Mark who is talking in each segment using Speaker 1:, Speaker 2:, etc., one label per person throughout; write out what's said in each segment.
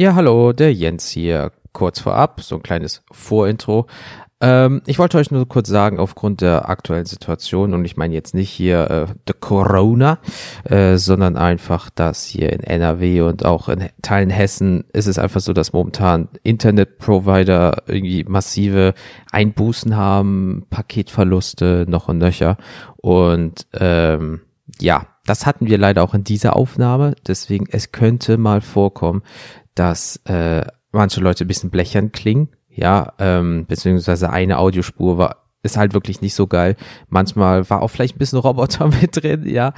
Speaker 1: Ja, hallo, der Jens hier. Kurz vorab, so ein kleines Vorintro. Ähm, ich wollte euch nur kurz sagen, aufgrund der aktuellen Situation, und ich meine jetzt nicht hier äh, the Corona, äh, sondern einfach, dass hier in NRW und auch in Teilen Hessen ist es einfach so, dass momentan Internetprovider irgendwie massive Einbußen haben, Paketverluste noch und nöcher. Und ähm, ja, das hatten wir leider auch in dieser Aufnahme. Deswegen, es könnte mal vorkommen, dass äh, manche Leute ein bisschen blechern klingen ja, ähm, beziehungsweise eine Audiospur war ist halt wirklich nicht so geil. Manchmal war auch vielleicht ein bisschen Roboter mit drin, ja.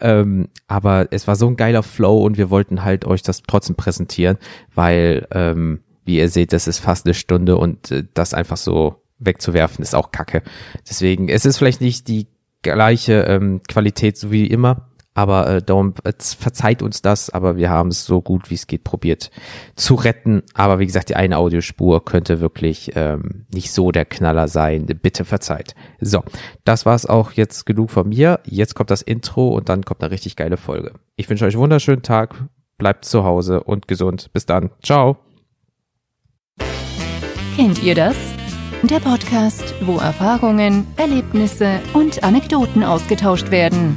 Speaker 1: Ähm, aber es war so ein geiler Flow und wir wollten halt euch das trotzdem präsentieren, weil, ähm, wie ihr seht, das ist fast eine Stunde und äh, das einfach so wegzuwerfen ist auch kacke. Deswegen, es ist vielleicht nicht die gleiche ähm, Qualität so wie immer, aber äh, darum äh, verzeiht uns das, aber wir haben es so gut wie es geht probiert zu retten. Aber wie gesagt, die eine Audiospur könnte wirklich ähm, nicht so der Knaller sein. Bitte verzeiht. So, das war's auch jetzt genug von mir. Jetzt kommt das Intro und dann kommt eine richtig geile Folge. Ich wünsche euch einen wunderschönen Tag. Bleibt zu Hause und gesund. Bis dann. Ciao.
Speaker 2: Kennt ihr das? Der Podcast, wo Erfahrungen, Erlebnisse und Anekdoten ausgetauscht werden.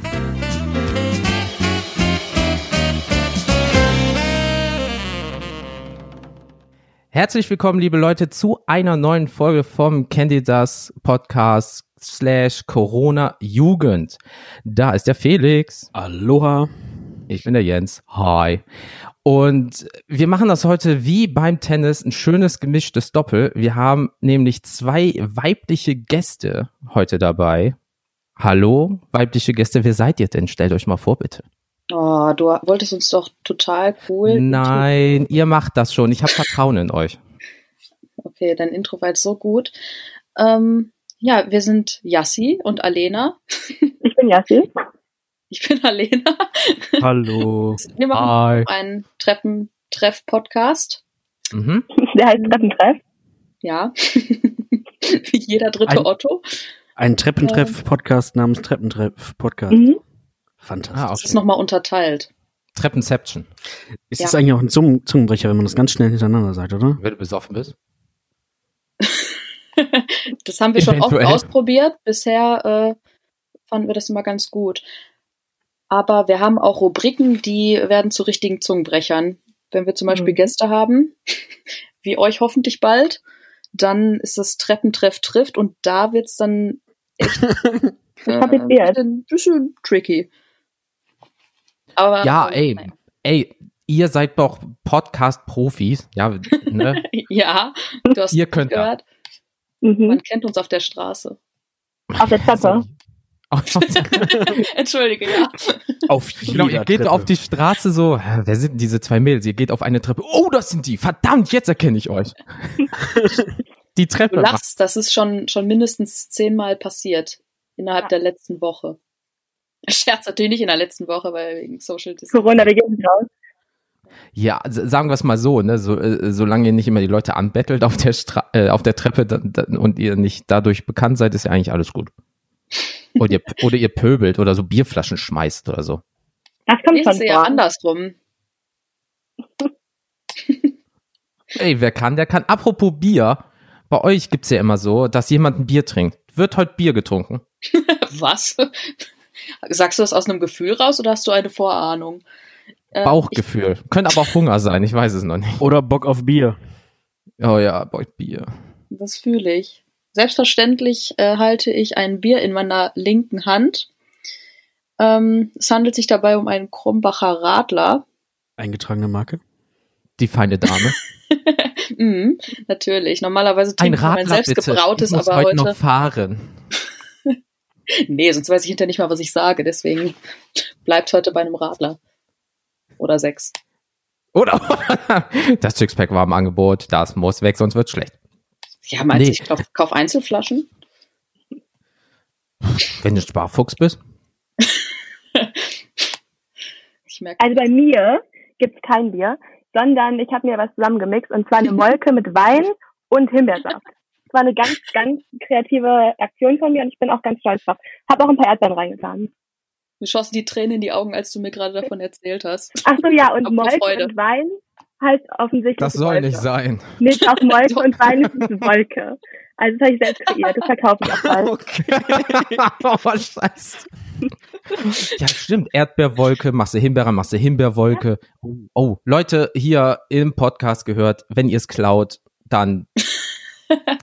Speaker 1: Herzlich willkommen, liebe Leute, zu einer neuen Folge vom Candidas Podcast slash Corona Jugend. Da ist der Felix.
Speaker 3: Aloha.
Speaker 1: Ich bin der Jens. Hi. Und wir machen das heute wie beim Tennis, ein schönes gemischtes Doppel. Wir haben nämlich zwei weibliche Gäste heute dabei. Hallo, weibliche Gäste, wer seid ihr denn? Stellt euch mal vor, bitte.
Speaker 4: Oh, du wolltest uns doch total cool.
Speaker 1: Nein, ihr macht das schon. Ich habe Vertrauen in euch.
Speaker 4: Okay, dein Intro war jetzt so gut. Ähm, ja, wir sind Yassi und Alena.
Speaker 5: Ich bin Yassi.
Speaker 4: Ich bin Alena.
Speaker 3: Hallo.
Speaker 4: Wir machen Hi. einen Treppentreff-Podcast.
Speaker 1: Mhm.
Speaker 5: Der heißt Treppentreff?
Speaker 4: Ja. Wie jeder dritte
Speaker 3: ein,
Speaker 4: Otto.
Speaker 3: Ein Treppentreff-Podcast namens Treppentreff-Podcast. Mhm. Fantastisch. Ah,
Speaker 4: okay. Das ist nochmal unterteilt.
Speaker 1: Treppenception.
Speaker 3: Ist ja. das eigentlich auch ein Zungen Zungenbrecher, wenn man das ganz schnell hintereinander sagt, oder?
Speaker 1: Wenn du besoffen bist.
Speaker 4: das haben wir schon oft ausprobiert. Bisher äh, fanden wir das immer ganz gut. Aber wir haben auch Rubriken, die werden zu richtigen Zungenbrechern. Wenn wir zum Beispiel mhm. Gäste haben, wie euch hoffentlich bald, dann ist das Treppentreff trifft und da wird es dann echt äh, ein bisschen, bisschen tricky.
Speaker 1: Aber, ja, ey, nein. ey, ihr seid doch Podcast-Profis, ja, ne?
Speaker 4: ja, du hast
Speaker 1: ihr könnt
Speaker 4: gehört. Mhm. Man kennt uns auf der Straße.
Speaker 5: Auf der Treppe.
Speaker 4: Entschuldige, ja.
Speaker 1: Auf genau, ihr geht Treppe. auf die Straße so, wer sind denn diese zwei Mädels? Ihr geht auf eine Treppe. Oh, das sind die. Verdammt, jetzt erkenne ich euch. die Treppe.
Speaker 4: Du lachst, das ist schon, schon mindestens zehnmal passiert innerhalb ja. der letzten Woche. Scherz natürlich nicht in der letzten Woche, weil wegen Social
Speaker 5: Distancing. Corona, wir gehen raus.
Speaker 1: Ja, sagen wir es mal so, ne, so, äh, solange ihr nicht immer die Leute anbettelt auf der Stra äh, auf der Treppe da, da, und ihr nicht dadurch bekannt seid, ist ja eigentlich alles gut. Oder ihr, oder ihr pöbelt oder so Bierflaschen schmeißt oder so.
Speaker 4: Das kommt schon eher andersrum.
Speaker 1: Ey, wer kann, der kann. Apropos Bier, bei euch gibt's ja immer so, dass jemand ein Bier trinkt. Wird heute Bier getrunken?
Speaker 4: Was? Sagst du das aus einem Gefühl raus oder hast du eine Vorahnung?
Speaker 1: Ähm, Bauchgefühl. Ich, Könnte aber auch Hunger sein, ich weiß es noch nicht.
Speaker 3: Oder Bock auf Bier.
Speaker 1: Oh ja, Bock auf Bier.
Speaker 4: Das fühle ich. Selbstverständlich äh, halte ich ein Bier in meiner linken Hand. Ähm, es handelt sich dabei um einen Krumbacher Radler.
Speaker 3: Eingetragene Marke?
Speaker 1: Die feine Dame.
Speaker 4: mm, natürlich. Normalerweise
Speaker 1: trinkt man ein selbstgebrautes, aber heute, heute noch fahren.
Speaker 4: Nee, sonst weiß ich hinterher nicht mal, was ich sage. Deswegen bleibt heute bei einem Radler. Oder sechs.
Speaker 1: Oder das Sixpack war im Angebot, das muss weg, sonst wird's schlecht.
Speaker 4: Ja, meinst nee. du, ich kauf, kauf Einzelflaschen?
Speaker 1: Wenn du Sparfuchs bist.
Speaker 5: also bei mir gibt's kein Bier, sondern ich habe mir was zusammengemixt und zwar eine Molke mit Wein und Himbeersaft. Das war eine ganz, ganz kreative Aktion von mir und ich bin auch ganz stolz drauf. Hab auch ein paar Erdbeeren reingetan.
Speaker 4: Mir schossen die Tränen in die Augen, als du mir gerade davon erzählt hast.
Speaker 5: Ach so, ja, und Molke und Wein heißt offensichtlich.
Speaker 1: Das soll Wolke. nicht sein.
Speaker 5: Nicht auf Molke und Wein ist es Wolke. Also das habe ich selbst kreiert. Das verkaufe ich auch bald. Okay.
Speaker 1: oh, scheiße. ja, stimmt. Erdbeerwolke, machst du Himbeere, machst du Himbeerwolke. Ja. Oh, Leute, hier im Podcast gehört, wenn ihr es klaut, dann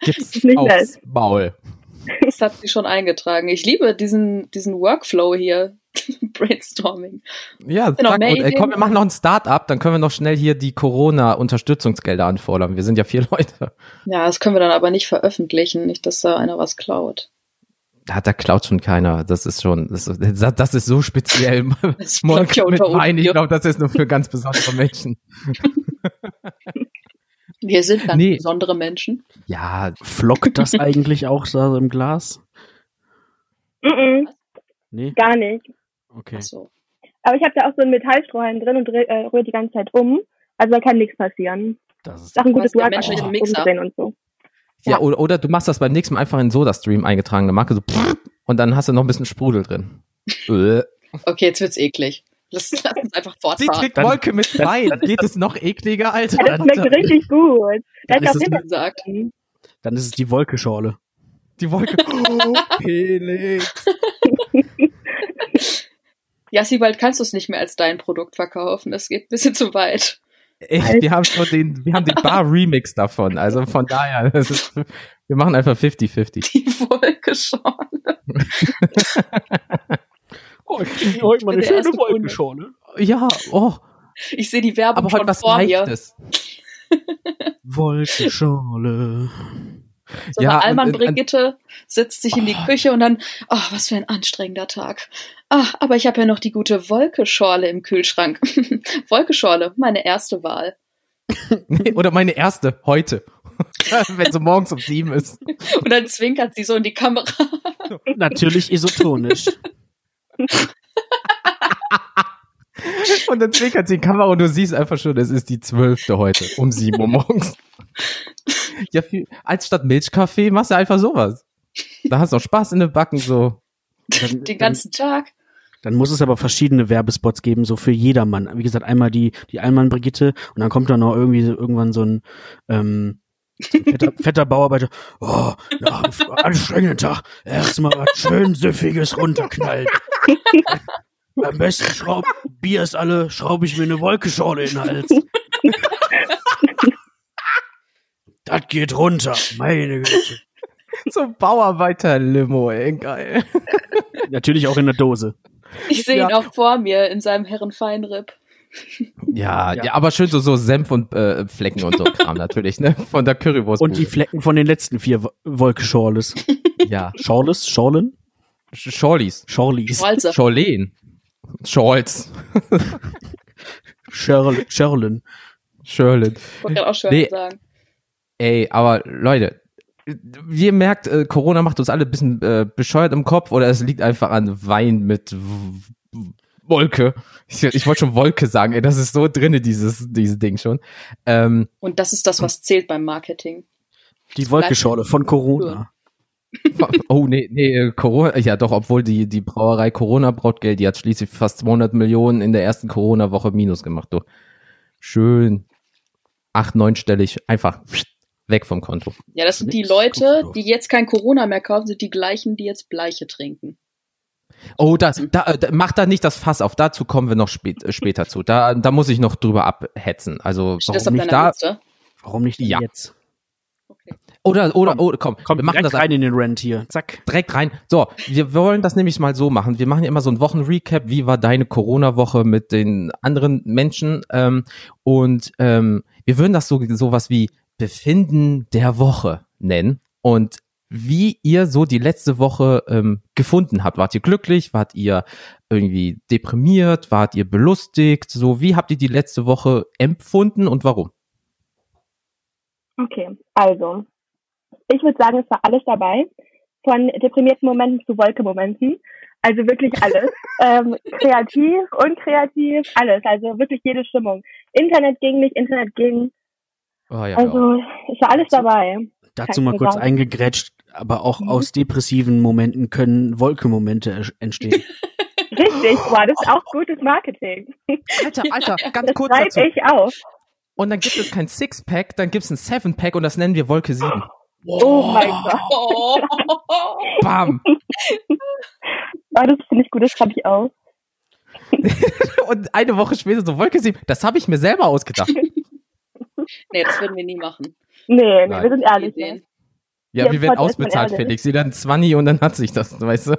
Speaker 1: gibt's aufs Maul.
Speaker 4: Das hat sie schon eingetragen. Ich liebe diesen, diesen Workflow hier. Brainstorming.
Speaker 1: Ja, gut. Ey, komm, wir machen noch ein Start-up, dann können wir noch schnell hier die Corona-Unterstützungsgelder anfordern. Wir sind ja vier Leute.
Speaker 4: Ja, das können wir dann aber nicht veröffentlichen, nicht, dass da einer was klaut.
Speaker 1: Da, da klaut schon keiner. Das ist schon, das, ist, das ist so speziell. Das mit Wein, ich glaube, das ist nur für ganz besondere Menschen.
Speaker 4: Wir sind dann nee. besondere Menschen.
Speaker 3: Ja, flockt das eigentlich auch so im Glas?
Speaker 5: Mm -mm. Nee? Gar nicht.
Speaker 3: Okay. So.
Speaker 5: Aber ich habe da auch so einen Metallstrohhalm drin und äh, rühre die ganze Zeit um. Also da kann nichts passieren.
Speaker 1: Das ist
Speaker 5: auch ein gutes Work
Speaker 4: menschlichen Mixer.
Speaker 5: und so.
Speaker 1: Ja, ja, Oder, oder du machst das beim nächsten Mal einfach in Soda-Stream eingetragene Marke so und dann hast du noch ein bisschen Sprudel drin.
Speaker 4: okay, jetzt wird's eklig. Lass, lass uns einfach fortfahren.
Speaker 1: Sie trinkt Wolke mit Wein. Dann geht es noch ekliger, Alter.
Speaker 5: Das schmeckt richtig gut.
Speaker 3: Dann, ist es, gesagt. dann ist es die Wolkeschorle.
Speaker 1: Die Wolke. Oh, Felix.
Speaker 4: Jassi, bald kannst du es nicht mehr als dein Produkt verkaufen. Das geht ein bisschen zu weit.
Speaker 1: Echt, wir haben schon den, wir haben den Bar-Remix davon. Also von daher, ist, wir machen einfach 50-50.
Speaker 4: Die Wolkeschorle.
Speaker 3: oh, ich kriege heute mal eine schöne Wolkenschorle.
Speaker 1: Ja, oh.
Speaker 4: Ich sehe die Werbung
Speaker 1: Aber heute
Speaker 4: schon
Speaker 1: was
Speaker 4: vor mir.
Speaker 3: Wolkenschorle.
Speaker 4: So ja, Alman Brigitte setzt sich oh. in die oh. Küche und dann, oh, was für ein anstrengender Tag. Ah, aber ich habe ja noch die gute Wolkeschorle im Kühlschrank. Wolkeschorle, meine erste Wahl.
Speaker 1: Oder meine erste, heute. Wenn sie morgens um sieben ist.
Speaker 4: Und dann zwinkert sie so in die Kamera.
Speaker 3: Natürlich isotonisch.
Speaker 1: Und dann zwinkert sie in die Kamera und du siehst einfach schon, es ist die zwölfte heute, um sieben Uhr morgens. Ja, viel, als statt Milchkaffee machst du einfach sowas. Da hast du auch Spaß in den Backen, so.
Speaker 4: Dann, Den ganzen Tag.
Speaker 3: Dann muss es aber verschiedene Werbespots geben, so für jedermann. Wie gesagt, einmal die, die Allmann Brigitte und dann kommt da noch irgendwie so, irgendwann so ein, ähm, so ein fetter, fetter Bauarbeiter. Oh, nach einem anstrengenden Tag erstmal was schön Süffiges runterknallen. Am besten schraub, Bier ist alle, schraube ich mir eine Wolkeschorle in den Hals. Das geht runter, meine Güte.
Speaker 1: So Bauarbeiter-Limo, ey, geil.
Speaker 3: Natürlich auch in der Dose.
Speaker 4: Ich sehe ja. ihn auch vor mir in seinem Herrenfeinripp.
Speaker 1: Ja, ja, ja, aber schön so, so Senf und äh, Flecken und so Kram natürlich, ne? Von der Currywurst.
Speaker 3: Und die Flecken von den letzten vier Wolke-Schorles.
Speaker 1: ja.
Speaker 3: Schorles? Schorlen?
Speaker 1: Schorlis.
Speaker 3: Schorlis.
Speaker 1: Schorlen. Scholz.
Speaker 3: Sherlen. Sherlen.
Speaker 1: Sherlen.
Speaker 4: Ich wollte auch Sherlen nee. sagen.
Speaker 1: Ey, aber Leute, wie ihr merkt, äh, Corona macht uns alle ein bisschen äh, bescheuert im Kopf oder es liegt einfach an Wein mit Wolke. Ich, ich wollte schon Wolke sagen, ey, das ist so drinne, dieses, dieses Ding schon. Ähm,
Speaker 4: und das ist das, was zählt beim Marketing.
Speaker 3: Die Wolkeschorle von Corona.
Speaker 1: oh, nee, nee, äh, Corona, ja doch, obwohl die, die Brauerei Corona Brautgeld, die hat schließlich fast 200 Millionen in der ersten Corona-Woche Minus gemacht, du. Schön. Acht, neunstellig, einfach weg vom Konto.
Speaker 4: Ja, das sind die Leute, die jetzt kein Corona mehr kaufen, sind die gleichen, die jetzt Bleiche trinken.
Speaker 1: Oh, das, da, da, mach da nicht das Fass auf. Dazu kommen wir noch spät, äh, später zu. Da, da muss ich noch drüber abhetzen. Also,
Speaker 4: Steht warum nicht da? Liste?
Speaker 3: Warum nicht
Speaker 1: ja.
Speaker 3: jetzt?
Speaker 1: Okay. Oder, oder, komm, oder, komm,
Speaker 3: komm wir machen das rein in den Rent hier. Zack.
Speaker 1: Direkt rein. So, wir wollen das nämlich mal so machen. Wir machen ja immer so ein Wochenrecap. Wie war deine Corona-Woche mit den anderen Menschen? Ähm, und ähm, wir würden das so sowas wie Befinden der Woche nennen und wie ihr so die letzte Woche ähm, gefunden habt. Wart ihr glücklich? Wart ihr irgendwie deprimiert? Wart ihr belustigt? So, wie habt ihr die letzte Woche empfunden und warum?
Speaker 5: Okay, also ich würde sagen, es war alles dabei. Von deprimierten Momenten zu Wolke-Momenten. Also wirklich alles. ähm, kreativ, unkreativ, alles. Also wirklich jede Stimmung. Internet ging nicht, Internet ging. Oh, ja, also ist ja alles dabei.
Speaker 3: Dazu mal kurz sagen. eingegrätscht, aber auch mhm. aus depressiven Momenten können Wolkemomente entstehen.
Speaker 5: Richtig, wow, das ist auch gutes Marketing.
Speaker 1: Alter, Alter, ganz
Speaker 5: das
Speaker 1: kurz
Speaker 5: dazu. ich auch.
Speaker 1: Und dann gibt es kein Sixpack, dann gibt es ein Sevenpack und das nennen wir Wolke 7.
Speaker 5: Oh, mein Gott.
Speaker 1: Bam.
Speaker 5: oh, das finde ich gut, das habe ich auch.
Speaker 1: und eine Woche später so Wolke 7. Das habe ich mir selber ausgedacht.
Speaker 4: nee, das würden wir nie machen.
Speaker 5: Nee, nee wir sind ehrlich.
Speaker 1: Ja, wir werden ausbezahlt, Felix. Sie dann 20 und dann hat sich das, weißt du?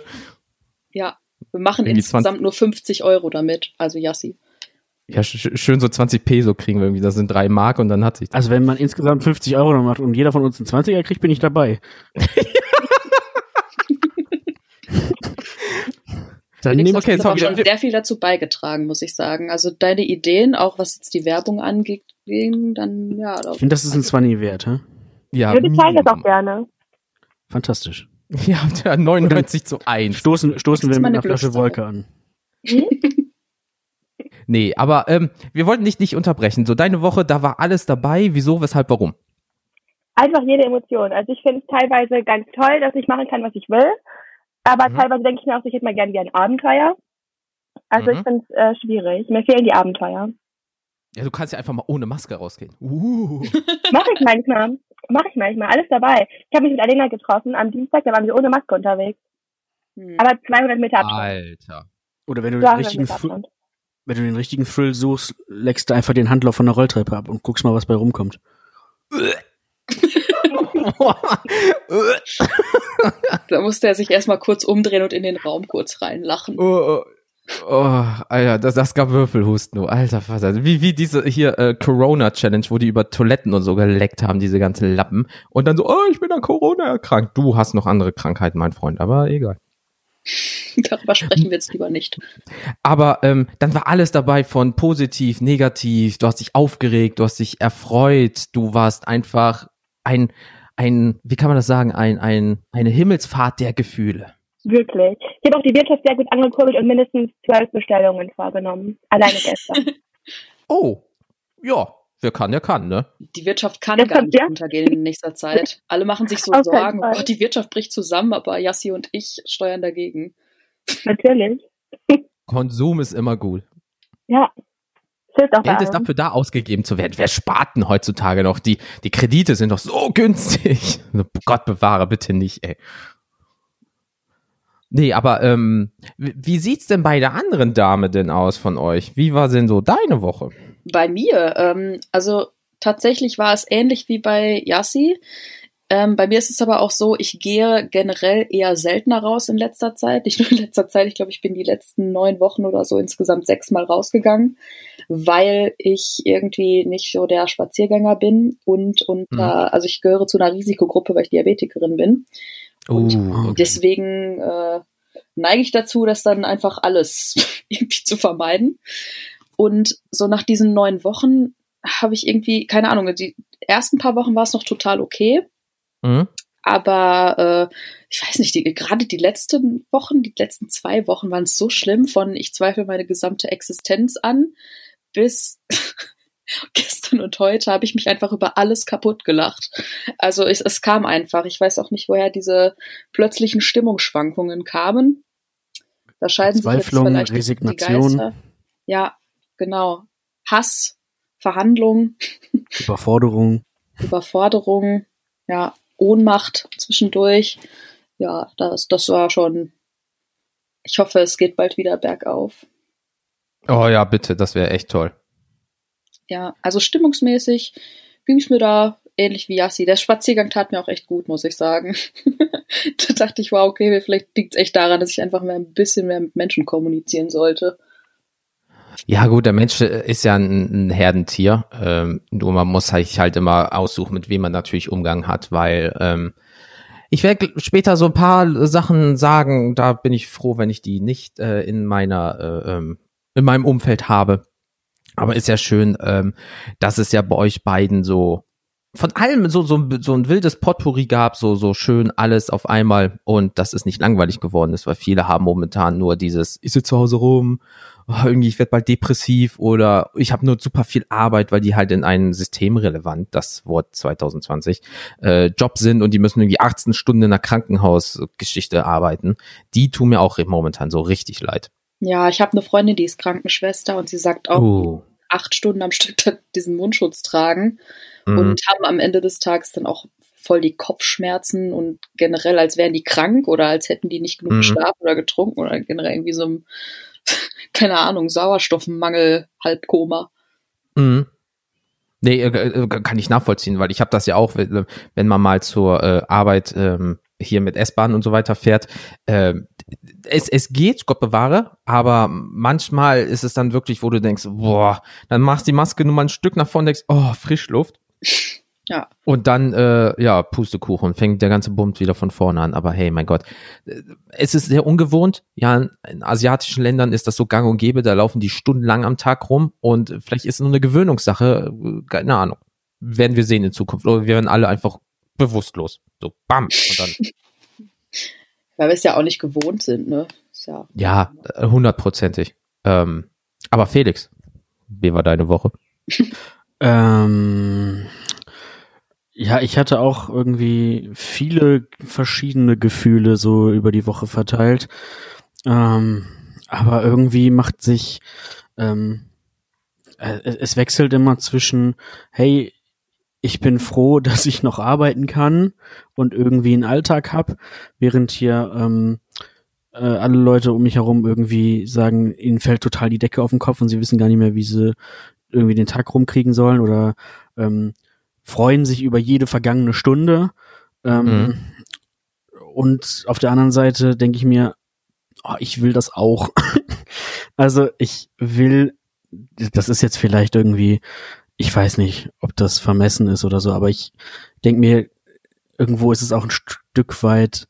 Speaker 4: Ja, wir machen Irgendwie insgesamt 20. nur 50 Euro damit, also Yassi.
Speaker 1: Ja, sch schön so 20 Peso kriegen wir irgendwie. Das sind drei Mark und dann hat sich das.
Speaker 3: Also wenn man insgesamt 50 Euro macht und jeder von uns einen 20er kriegt, bin ich dabei.
Speaker 4: Dann nehme okay, jetzt haben schon sehr viel dazu beigetragen, muss ich sagen. Also deine Ideen, auch was jetzt die Werbung angeht, dann ja.
Speaker 3: Ich finde, das ist ein 20 wert, hä?
Speaker 5: Ja. Wir bezahlen das auch gerne.
Speaker 3: Fantastisch.
Speaker 1: Ja, 99 zu 1.
Speaker 3: Stoßen, stoßen wir mit einer Flasche Wolke an. Hm?
Speaker 1: nee, aber ähm, wir wollten dich nicht unterbrechen. So, deine Woche, da war alles dabei. Wieso, weshalb, warum?
Speaker 5: Einfach jede Emotion. Also ich finde es teilweise ganz toll, dass ich machen kann, was ich will. Aber mhm. teilweise denke ich mir auch, ich hätte mal gern wie ein Abenteuer. Also mhm. ich finde es äh, schwierig. Mir fehlen die Abenteuer.
Speaker 1: Ja, du kannst ja einfach mal ohne Maske rausgehen. Uh.
Speaker 5: Mach ich manchmal. Mach ich manchmal. Alles dabei. Ich habe mich mit Alena getroffen am Dienstag, da waren wir ohne Maske unterwegs. Hm. Aber 200 Meter Abstand.
Speaker 1: Alter.
Speaker 3: Oder wenn du den richtigen wenn du den richtigen Thrill suchst, leckst du einfach den Handlauf von der Rolltreppe ab und guckst mal, was bei rumkommt.
Speaker 4: da musste er sich erstmal kurz umdrehen und in den Raum kurz reinlachen. Oh,
Speaker 1: oh. Oh, Alter, das, das gab Würfelhusten, du alter Vater. Wie, wie diese hier äh, Corona-Challenge, wo die über Toiletten und so geleckt haben, diese ganzen Lappen. Und dann so, oh, ich bin an Corona erkrankt. Du hast noch andere Krankheiten, mein Freund, aber egal.
Speaker 4: Darüber sprechen wir jetzt lieber nicht.
Speaker 1: Aber ähm, dann war alles dabei von positiv, negativ. Du hast dich aufgeregt, du hast dich erfreut. Du warst einfach ein, ein, wie kann man das sagen, ein, ein, eine Himmelsfahrt der Gefühle.
Speaker 5: Wirklich. Ich habe auch die Wirtschaft sehr gut angekurbelt und mindestens zwölf Bestellungen vorgenommen. Alleine gestern.
Speaker 1: oh, ja. Wer kann, der kann, ne?
Speaker 4: Die Wirtschaft kann das gar nicht ja? untergehen in nächster Zeit. Alle machen sich so Auf Sorgen, oh, die Wirtschaft bricht zusammen, aber Yassi und ich steuern dagegen.
Speaker 5: Natürlich.
Speaker 1: Konsum ist immer gut.
Speaker 5: Ja.
Speaker 1: Geld ist dafür da ausgegeben zu werden. Wer spart denn heutzutage noch? Die, die Kredite sind doch so günstig. Gott bewahre, bitte nicht, ey. Nee, aber ähm, wie sieht's denn bei der anderen Dame denn aus von euch? Wie war denn so deine Woche?
Speaker 4: Bei mir, ähm, also tatsächlich war es ähnlich wie bei Yassi. Ähm, bei mir ist es aber auch so, ich gehe generell eher seltener raus in letzter Zeit. Nicht nur in letzter Zeit, ich glaube, ich bin die letzten neun Wochen oder so insgesamt sechsmal rausgegangen, weil ich irgendwie nicht so der Spaziergänger bin und, und mhm. also ich gehöre zu einer Risikogruppe, weil ich Diabetikerin bin. Und uh, okay. deswegen äh, neige ich dazu, das dann einfach alles irgendwie zu vermeiden. Und so nach diesen neun Wochen habe ich irgendwie, keine Ahnung, die ersten paar Wochen war es noch total okay. Mhm. Aber äh, ich weiß nicht, die, gerade die letzten Wochen, die letzten zwei Wochen waren so schlimm von ich zweifle meine gesamte Existenz an bis gestern und heute habe ich mich einfach über alles kaputt gelacht. Also es, es kam einfach. Ich weiß auch nicht, woher diese plötzlichen Stimmungsschwankungen kamen. Da scheiden sich jetzt vielleicht Resignation. die Geister. Ja, genau. Hass, Verhandlung.
Speaker 3: Überforderung.
Speaker 4: Überforderung, ja, Ohnmacht zwischendurch. Ja, das, das war schon. Ich hoffe, es geht bald wieder bergauf.
Speaker 1: Oh ja, bitte, das wäre echt toll.
Speaker 4: Ja, also stimmungsmäßig ging es mir da ähnlich wie Yassi. Der Spaziergang tat mir auch echt gut, muss ich sagen. da dachte ich, wow, okay, vielleicht liegt es echt daran, dass ich einfach mehr ein bisschen mehr mit Menschen kommunizieren sollte.
Speaker 1: Ja, gut, der Mensch ist ja ein, ein Herdentier. Ähm, nur man muss sich halt immer aussuchen, mit wem man natürlich Umgang hat, weil ähm, ich werde später so ein paar Sachen sagen, da bin ich froh, wenn ich die nicht äh, in meiner äh, ähm, in meinem Umfeld habe. Aber ist ja schön, ähm, dass es ja bei euch beiden so von allem so, so, so ein wildes Potpourri gab, so, so schön alles auf einmal und dass es nicht langweilig geworden ist, weil viele haben momentan nur dieses, ich sitze zu Hause rum, oh, irgendwie ich werde bald depressiv oder ich habe nur super viel Arbeit, weil die halt in einem systemrelevant, das Wort 2020, äh, Job sind und die müssen irgendwie 18 Stunden in einer Krankenhausgeschichte arbeiten. Die tun mir auch momentan so richtig leid.
Speaker 4: Ja, ich habe eine Freundin, die ist Krankenschwester und sie sagt auch, uh. acht Stunden am Stück diesen Mundschutz tragen mhm. und haben am Ende des Tages dann auch voll die Kopfschmerzen und generell, als wären die krank oder als hätten die nicht genug mhm. geschlafen oder getrunken oder generell irgendwie so ein, keine Ahnung, Sauerstoffmangel, Halbkoma.
Speaker 1: Mhm. Nee, äh, äh, kann ich nachvollziehen, weil ich habe das ja auch, wenn man mal zur äh, Arbeit ähm, hier mit S-Bahn und so weiter fährt. Äh, es, es geht, Gott bewahre, aber manchmal ist es dann wirklich, wo du denkst, boah, dann machst du die Maske nur mal ein Stück nach vorne denkst, oh, Frischluft.
Speaker 4: Ja.
Speaker 1: Und dann, äh, ja, Pustekuchen, fängt der ganze Bund wieder von vorne an. Aber hey, mein Gott, es ist sehr ungewohnt. Ja, in asiatischen Ländern ist das so gang und gäbe, da laufen die stundenlang am Tag rum und vielleicht ist es nur eine Gewöhnungssache, keine Ahnung. Werden wir sehen in Zukunft. Oder wir werden alle einfach bewusstlos. So, bam. Und dann.
Speaker 4: Weil wir es ja auch nicht gewohnt sind, ne?
Speaker 1: ja, ja hundertprozentig. Ähm, aber Felix, wie war deine Woche?
Speaker 3: ähm, ja, ich hatte auch irgendwie viele verschiedene Gefühle so über die Woche verteilt. Ähm, aber irgendwie macht sich, ähm, äh, es wechselt immer zwischen, hey, ich bin froh, dass ich noch arbeiten kann und irgendwie einen Alltag hab, während hier ähm, äh, alle Leute um mich herum irgendwie sagen, ihnen fällt total die Decke auf den Kopf und sie wissen gar nicht mehr, wie sie irgendwie den Tag rumkriegen sollen oder ähm, freuen sich über jede vergangene Stunde. Ähm, mhm. Und auf der anderen Seite denke ich mir, oh, ich will das auch. also ich will, das ist jetzt vielleicht irgendwie, ich weiß nicht, ob das vermessen ist oder so, aber ich denke mir, irgendwo ist es auch ein Stück weit,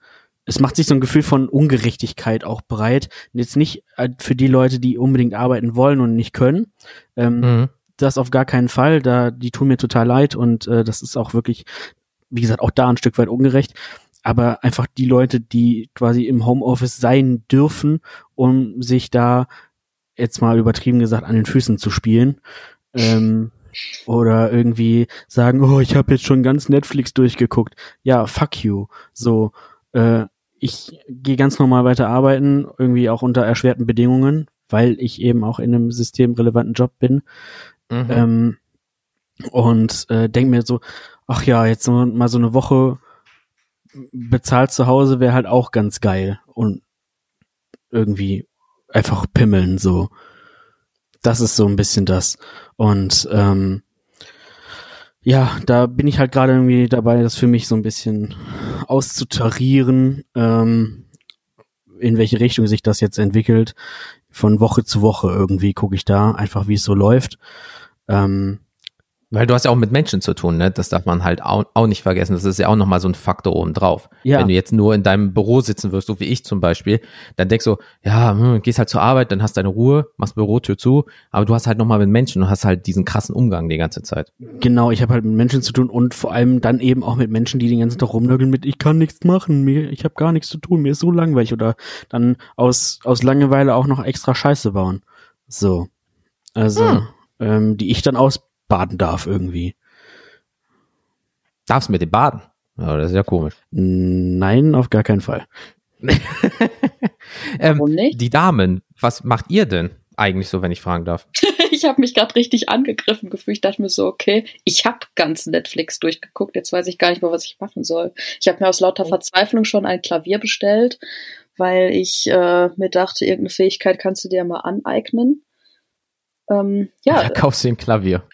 Speaker 3: es macht sich so ein Gefühl von Ungerechtigkeit auch breit. Jetzt nicht äh, für die Leute, die unbedingt arbeiten wollen und nicht können. Ähm, mhm das auf gar keinen Fall. Da, die tun mir total leid und äh, das ist auch wirklich, wie gesagt, auch da ein Stück weit ungerecht. Aber einfach die Leute, die quasi im Homeoffice sein dürfen, um sich da jetzt mal übertrieben gesagt an den Füßen zu spielen. Ähm, oder irgendwie sagen, oh, ich habe jetzt schon ganz Netflix durchgeguckt. Ja, fuck you. So, äh, ich gehe ganz normal weiter arbeiten, irgendwie auch unter erschwerten Bedingungen, weil ich eben auch in einem systemrelevanten Job bin. Mhm. Ähm, und äh, denk mir so, ach ja, jetzt mal so eine Woche bezahlt zu Hause wäre halt auch ganz geil und irgendwie einfach pimmeln so. Das ist so ein bisschen das. Und ähm, ja, da bin ich halt gerade irgendwie dabei, das für mich so ein bisschen auszutarieren, ähm, in welche Richtung sich das jetzt entwickelt. Von Woche zu Woche irgendwie gucke ich da einfach, wie es so läuft. Ähm,
Speaker 1: weil du hast ja auch mit Menschen zu tun, ne? Das darf man halt auch, auch nicht vergessen. Das ist ja auch nochmal so ein Faktor obendrauf. Ja. Wenn du jetzt nur in deinem Büro sitzen wirst, so wie ich zum Beispiel, dann denkst du, ja, hm, gehst halt zur Arbeit, dann hast deine Ruhe, machst Bürotür zu, aber du hast halt nochmal mit Menschen und hast halt diesen krassen Umgang die ganze Zeit.
Speaker 3: Genau, ich habe halt mit Menschen zu tun und vor allem dann eben auch mit Menschen, die den ganzen Tag rumnörgeln mit, ich kann nichts machen, mir, ich habe gar nichts zu tun, mir ist so langweilig oder dann aus, aus Langeweile auch noch extra Scheiße bauen. So. Also. Hm ähm, die ich dann ausbaden darf irgendwie.
Speaker 1: Darfst du mit dem baden? Ja, das ist ja komisch.
Speaker 3: Nein, auf gar keinen Fall.
Speaker 1: ähm, Warum nicht? Die Damen, was macht ihr denn eigentlich so, wenn ich fragen darf?
Speaker 4: ich habe mich gerade richtig angegriffen gefühlt. Ich dachte mir so, okay, ich habe ganz Netflix durchgeguckt. Jetzt weiß ich gar nicht mehr, was ich machen soll. Ich habe mir aus lauter. Verzweiflung schon ein Klavier bestellt, weil ich äh, mir dachte, irgendeine Fähigkeit kannst du dir mal aneignen. Ähm, ja.
Speaker 1: Da kaufst du ein Klavier.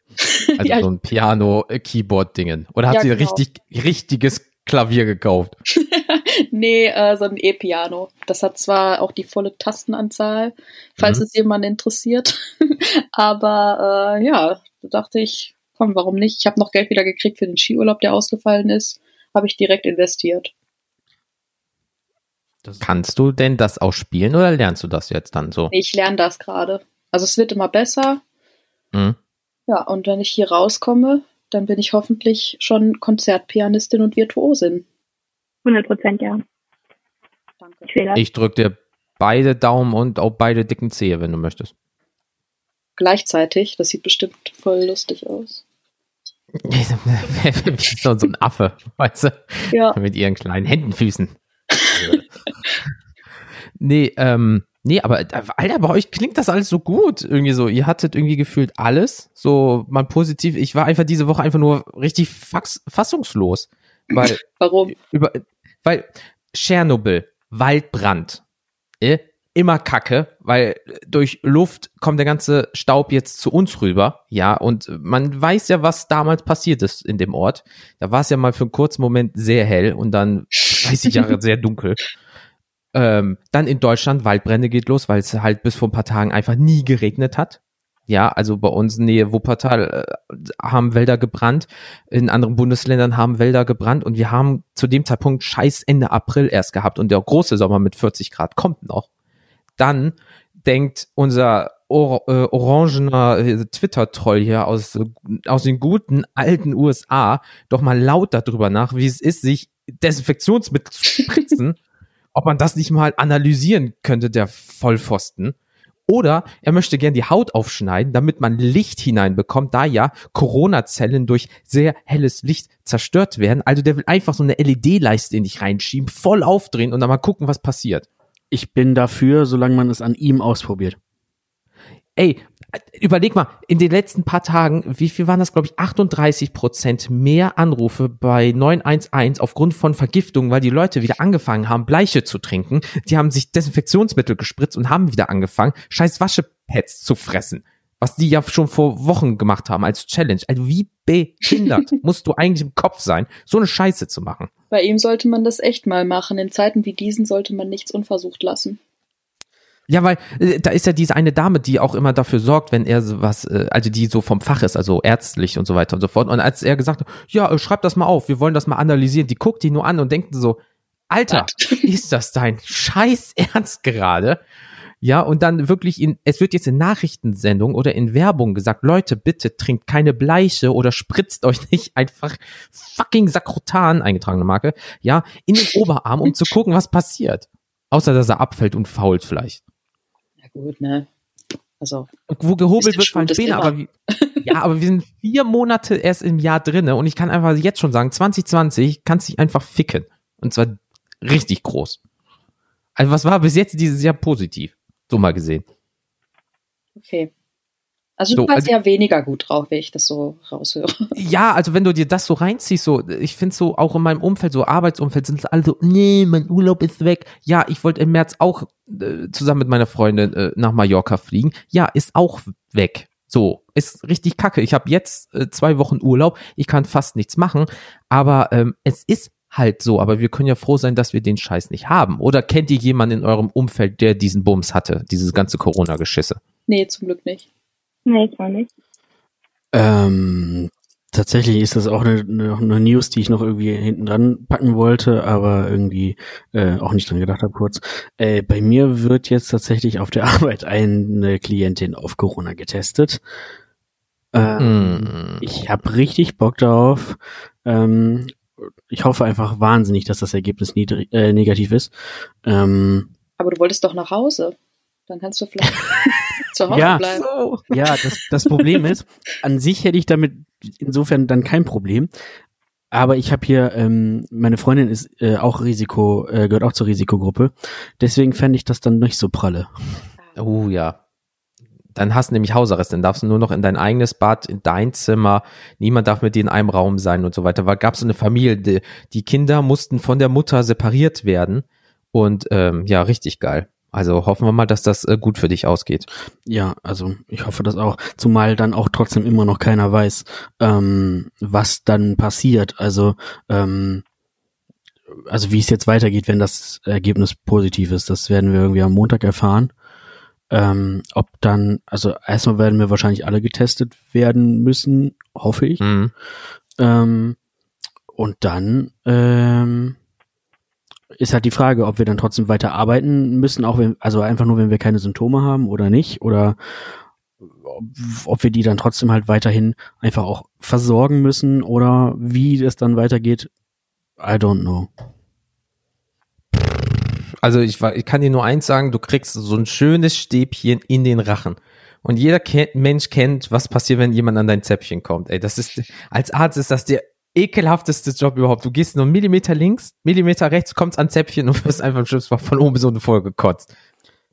Speaker 1: Also ja. so ein Piano-Keyboard-Dingen. Oder hat ja, sie ein genau. richtig, richtiges Klavier gekauft?
Speaker 4: nee, äh, so ein E-Piano. Das hat zwar auch die volle Tastenanzahl, falls mhm. es jemand interessiert. Aber äh, ja, da dachte ich, komm, warum nicht? Ich habe noch Geld wieder gekriegt für den Skiurlaub, der ausgefallen ist. Habe ich direkt investiert.
Speaker 1: Kannst du denn das auch spielen oder lernst du das jetzt dann so?
Speaker 4: Ich lerne das gerade. Also es wird immer besser. Mhm. Ja, und wenn ich hier rauskomme, dann bin ich hoffentlich schon Konzertpianistin und Virtuosin.
Speaker 5: 100 Prozent, ja.
Speaker 1: Danke. Ich, ich drücke dir beide Daumen und auch beide dicken Zehe, wenn du möchtest.
Speaker 4: Gleichzeitig, das sieht bestimmt voll lustig aus.
Speaker 1: Wie so, so ein Affe, weißt du?
Speaker 4: Ja.
Speaker 1: Mit ihren kleinen Händenfüßen. nee, ähm, Nee, aber Alter, bei euch klingt das alles so gut. Irgendwie so, ihr hattet irgendwie gefühlt alles. So mal positiv. Ich war einfach diese Woche einfach nur richtig fax, fassungslos. Weil,
Speaker 4: Warum?
Speaker 1: Über, weil Tschernobyl, Waldbrand, äh, immer Kacke, weil durch Luft kommt der ganze Staub jetzt zu uns rüber, ja, und man weiß ja, was damals passiert ist in dem Ort. Da war es ja mal für einen kurzen Moment sehr hell und dann 30 Jahre sehr dunkel. Ähm, dann in Deutschland, Waldbrände geht los, weil es halt bis vor ein paar Tagen einfach nie geregnet hat. Ja, also bei uns in Nähe Wuppertal äh, haben Wälder gebrannt, in anderen Bundesländern haben Wälder gebrannt und wir haben zu dem Zeitpunkt scheiß Ende April erst gehabt und der große Sommer mit 40 Grad kommt noch. Dann denkt unser or äh, orangener äh, Twitter-Troll hier aus, aus den guten alten USA doch mal laut darüber nach, wie es ist, sich Desinfektionsmittel zu spritzen, ob man das nicht mal analysieren könnte, der Vollpfosten. Oder er möchte gern die Haut aufschneiden, damit man Licht hineinbekommt, da ja Corona-Zellen durch sehr helles Licht zerstört werden. Also der will einfach so eine LED-Leiste in dich reinschieben, voll aufdrehen und dann mal gucken, was passiert.
Speaker 3: Ich bin dafür, solange man es an ihm ausprobiert.
Speaker 1: Ey, überleg mal, in den letzten paar Tagen, wie viel waren das, glaube ich, 38 Prozent mehr Anrufe bei 911 aufgrund von Vergiftung, weil die Leute wieder angefangen haben, Bleiche zu trinken. Die haben sich Desinfektionsmittel gespritzt und haben wieder angefangen, scheiß Waschepads zu fressen. Was die ja schon vor Wochen gemacht haben als Challenge. Also wie behindert musst du eigentlich im Kopf sein, so eine Scheiße zu machen?
Speaker 4: Bei ihm sollte man das echt mal machen. In Zeiten wie diesen sollte man nichts unversucht lassen.
Speaker 1: Ja, weil äh, da ist ja diese eine Dame, die auch immer dafür sorgt, wenn er sowas, äh, also die so vom Fach ist, also ärztlich und so weiter und so fort. Und als er gesagt hat, ja, äh, schreib das mal auf, wir wollen das mal analysieren, die guckt die nur an und denkt so, Alter, ist das dein Scheiß Ernst gerade? Ja, und dann wirklich in, es wird jetzt in Nachrichtensendungen oder in Werbung gesagt, Leute, bitte trinkt keine Bleiche oder spritzt euch nicht einfach fucking Sakrotan, eingetragene Marke, ja, in den Oberarm, um zu gucken, was passiert. Außer, dass er abfällt und fault vielleicht
Speaker 4: gut, ne? Also.
Speaker 1: Wo gehobelt wird, fallen Späne, aber wie, ja, aber wir sind vier Monate erst im Jahr drinne und ich kann einfach jetzt schon sagen, 2020 kannst dich einfach ficken. Und zwar richtig groß. Also was war bis jetzt dieses Jahr positiv? So mal gesehen.
Speaker 4: Okay. Also du so, warst also, ja weniger gut drauf, wenn ich das so raushöre.
Speaker 1: Ja, also wenn du dir das so reinziehst, so, ich finde so auch in meinem Umfeld, so Arbeitsumfeld, sind alle so, nee, mein Urlaub ist weg. Ja, ich wollte im März auch äh, zusammen mit meiner Freundin äh, nach Mallorca fliegen. Ja, ist auch weg. So, ist richtig kacke. Ich habe jetzt äh, zwei Wochen Urlaub, ich kann fast nichts machen, aber ähm, es ist halt so. Aber wir können ja froh sein, dass wir den Scheiß nicht haben. Oder kennt ihr jemanden in eurem Umfeld, der diesen Bums hatte, dieses ganze Corona-Geschisse?
Speaker 4: Nee, zum Glück nicht.
Speaker 5: Nee, ich war nicht.
Speaker 3: Ähm, tatsächlich ist das auch eine, eine, eine, News, die ich noch irgendwie hinten dran packen wollte, aber irgendwie äh, auch nicht dran gedacht habe kurz. Äh, bei mir wird jetzt tatsächlich auf der Arbeit eine Klientin auf Corona getestet. Ähm, mm. Ich habe richtig Bock darauf. Ähm, ich hoffe einfach wahnsinnig, dass das Ergebnis niedrig, äh, negativ ist. Ähm,
Speaker 4: aber du wolltest doch nach Hause. Dann kannst du vielleicht zu Hause
Speaker 3: ja,
Speaker 4: bleiben.
Speaker 3: So. Ja, das, das Problem ist, an sich hätte ich damit insofern dann kein Problem. Aber ich habe hier, ähm, meine Freundin ist äh, auch Risiko, äh, gehört auch zur Risikogruppe. Deswegen fände ich das dann nicht so pralle.
Speaker 1: Oh ja. Dann hast du nämlich Hausarrest, dann darfst du nur noch in dein eigenes Bad, in dein Zimmer, niemand darf mit dir in einem Raum sein und so weiter. Weil gab es eine Familie, die, die Kinder mussten von der Mutter separiert werden. Und ähm, ja, richtig geil. Also hoffen wir mal, dass das äh, gut für dich ausgeht.
Speaker 3: Ja, also ich hoffe das auch. Zumal dann auch trotzdem immer noch keiner weiß, ähm, was dann passiert. Also ähm, also wie es jetzt weitergeht, wenn das Ergebnis positiv ist, das werden wir irgendwie am Montag erfahren. Ähm, ob dann, also erstmal werden wir wahrscheinlich alle getestet werden müssen, hoffe ich. Mhm. Ähm, und dann ähm, ist halt die Frage, ob wir dann trotzdem weiter arbeiten müssen, auch wenn, also einfach nur, wenn wir keine Symptome haben oder nicht, oder ob wir die dann trotzdem halt weiterhin einfach auch versorgen müssen oder wie das dann weitergeht, I don't know.
Speaker 1: Also ich, ich kann dir nur eins sagen, du kriegst so ein schönes Stäbchen in den Rachen. Und jeder kennt, Mensch kennt, was passiert, wenn jemand an dein Zäpfchen kommt. Ey, das ist, als Arzt ist das der ekelhafteste Job überhaupt. Du gehst nur einen Millimeter links, Millimeter rechts, kommst an Zäpfchen und wirst einfach im schlimmsten von oben bis unten voll gekotzt.